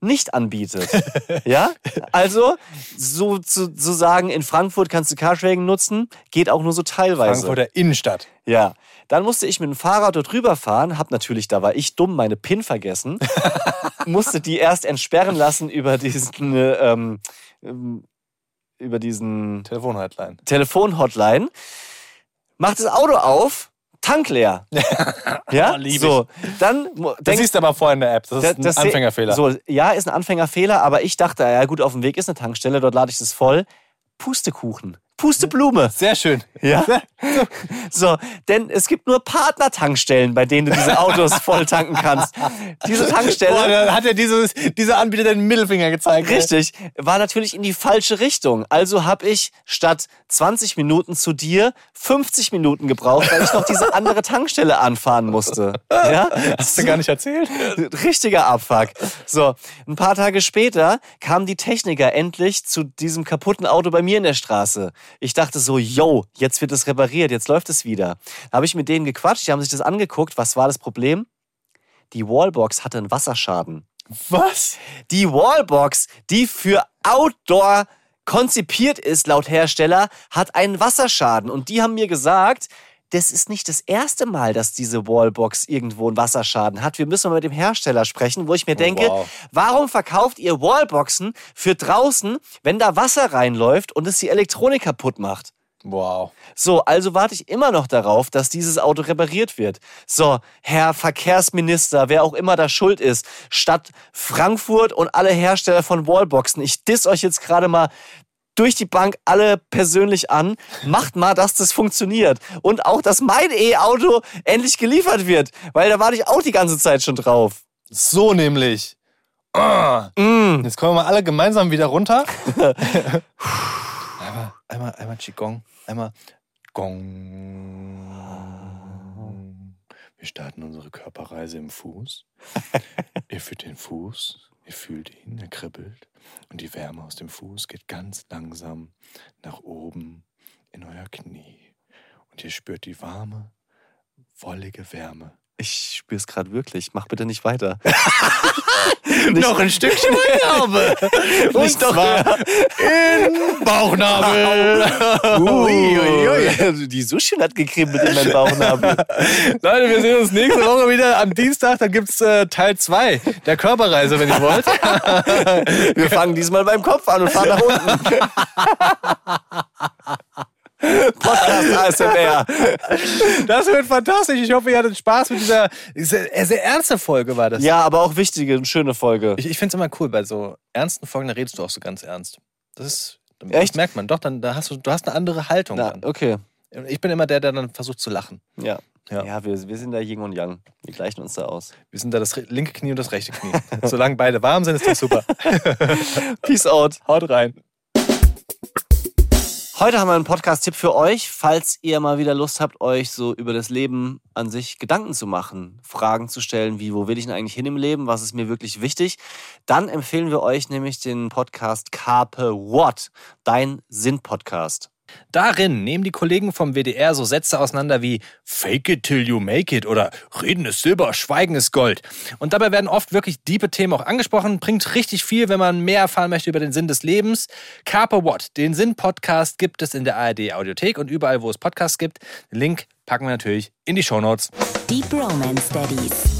nicht anbietet. ja? Also, so zu so sagen, in Frankfurt kannst du Carsharing nutzen, geht auch nur so teilweise. Frankfurter Innenstadt. Ja. Dann musste ich mit dem Fahrrad dort rüberfahren, hab natürlich, da war ich dumm, meine PIN vergessen, musste die erst entsperren lassen über diesen, äh, ähm, ähm, über diesen Telefonhotline. Telefon-Hotline, mach das Auto auf, Tank leer. ja, ich. so. Dann mu- Das denk- siehst du aber vorher in der App. Das ist da- ein das seh- Anfängerfehler. So, ja, ist ein Anfängerfehler, aber ich dachte, ja gut, auf dem Weg ist eine Tankstelle, dort lade ich das voll. Pustekuchen. Pusteblume. Sehr schön. Ja? So, denn es gibt nur Partnertankstellen, bei denen du diese Autos voll tanken kannst. Diese Tankstelle. Boah, da hat ja dieses, dieser Anbieter den Mittelfinger gezeigt. Richtig, war natürlich in die falsche Richtung. Also habe ich statt 20 Minuten zu dir 50 Minuten gebraucht, weil ich noch diese andere Tankstelle anfahren musste. Ja? Hast du gar nicht erzählt? Richtiger Abfuck. So, ein paar Tage später kamen die Techniker endlich zu diesem kaputten Auto bei mir in der Straße. Ich dachte so, yo, jetzt wird es repariert, jetzt läuft es wieder. Da habe ich mit denen gequatscht, die haben sich das angeguckt. Was war das Problem? Die Wallbox hatte einen Wasserschaden. Was? Die Wallbox, die für Outdoor konzipiert ist, laut Hersteller, hat einen Wasserschaden. Und die haben mir gesagt, das ist nicht das erste Mal, dass diese Wallbox irgendwo einen Wasserschaden hat. Wir müssen mal mit dem Hersteller sprechen, wo ich mir denke, wow. warum verkauft ihr Wallboxen für draußen, wenn da Wasser reinläuft und es die Elektronik kaputt macht? Wow. So, also warte ich immer noch darauf, dass dieses Auto repariert wird. So, Herr Verkehrsminister, wer auch immer da schuld ist, Stadt Frankfurt und alle Hersteller von Wallboxen, ich diss euch jetzt gerade mal durch die Bank alle persönlich an. Macht mal, dass das funktioniert. Und auch, dass mein E-Auto endlich geliefert wird. Weil da warte ich auch die ganze Zeit schon drauf. So nämlich. Ah. Mm. Jetzt kommen wir mal alle gemeinsam wieder runter. einmal, einmal, einmal Qigong. Einmal Gong. Wir starten unsere Körperreise im Fuß. ihr fühlt den Fuß, ihr fühlt ihn, er kribbelt. Und die Wärme aus dem Fuß geht ganz langsam nach oben in euer Knie. Und ihr spürt die warme, wollige Wärme. Ich spür's gerade wirklich. Mach bitte nicht weiter. Noch ein Stückchen Bauchnabel. Und Nicht doch zwar in Bauchnabel. Uiuiui. Die Sushi hat gekribbelt in meinem Bauchnabel. Leute, wir sehen uns nächste Woche wieder am Dienstag. Dann gibt es äh, Teil 2 der Körperreise, wenn ihr wollt. Wir fangen diesmal beim Kopf an und fahren nach unten. Podcast ASMR. Das wird fantastisch. Ich hoffe, ihr hattet Spaß mit dieser sehr, äh, sehr ernste Folge war das. Ja, aber auch wichtige und schöne Folge. Ich, ich finde es immer cool, bei so ernsten Folgen, da redest du auch so ganz ernst. Das ist, das Echt? merkt man. Doch, dann da hast du, du hast eine andere Haltung. Na, dann. okay. Ich bin immer der, der dann versucht zu lachen. Ja. Ja. Ja, wir, wir sind da Yin und Yang. Wir gleichen uns da aus. Wir sind da das linke Knie und das rechte Knie. Solange beide warm sind, ist das super. Peace out. Haut rein. Heute haben wir einen Podcast-Tipp für euch, falls ihr mal wieder Lust habt, euch so über das Leben an sich Gedanken zu machen, Fragen zu stellen, wie, wo will ich denn eigentlich hin im Leben, was ist mir wirklich wichtig, dann empfehlen wir euch nämlich den Podcast Carpe What, dein Sinn-Podcast. Darin nehmen die Kollegen vom WDR so Sätze auseinander wie Fake it till you make it oder Reden ist Silber, Schweigen ist Gold. Und dabei werden oft wirklich diepe Themen auch angesprochen. Bringt richtig viel, wenn man mehr erfahren möchte über den Sinn des Lebens. Carpe What, den Sinn-Podcast gibt es in der ARD Audiothek und überall, wo es Podcasts gibt. Link packen wir natürlich in die Shownotes. Deep Romance Daddies.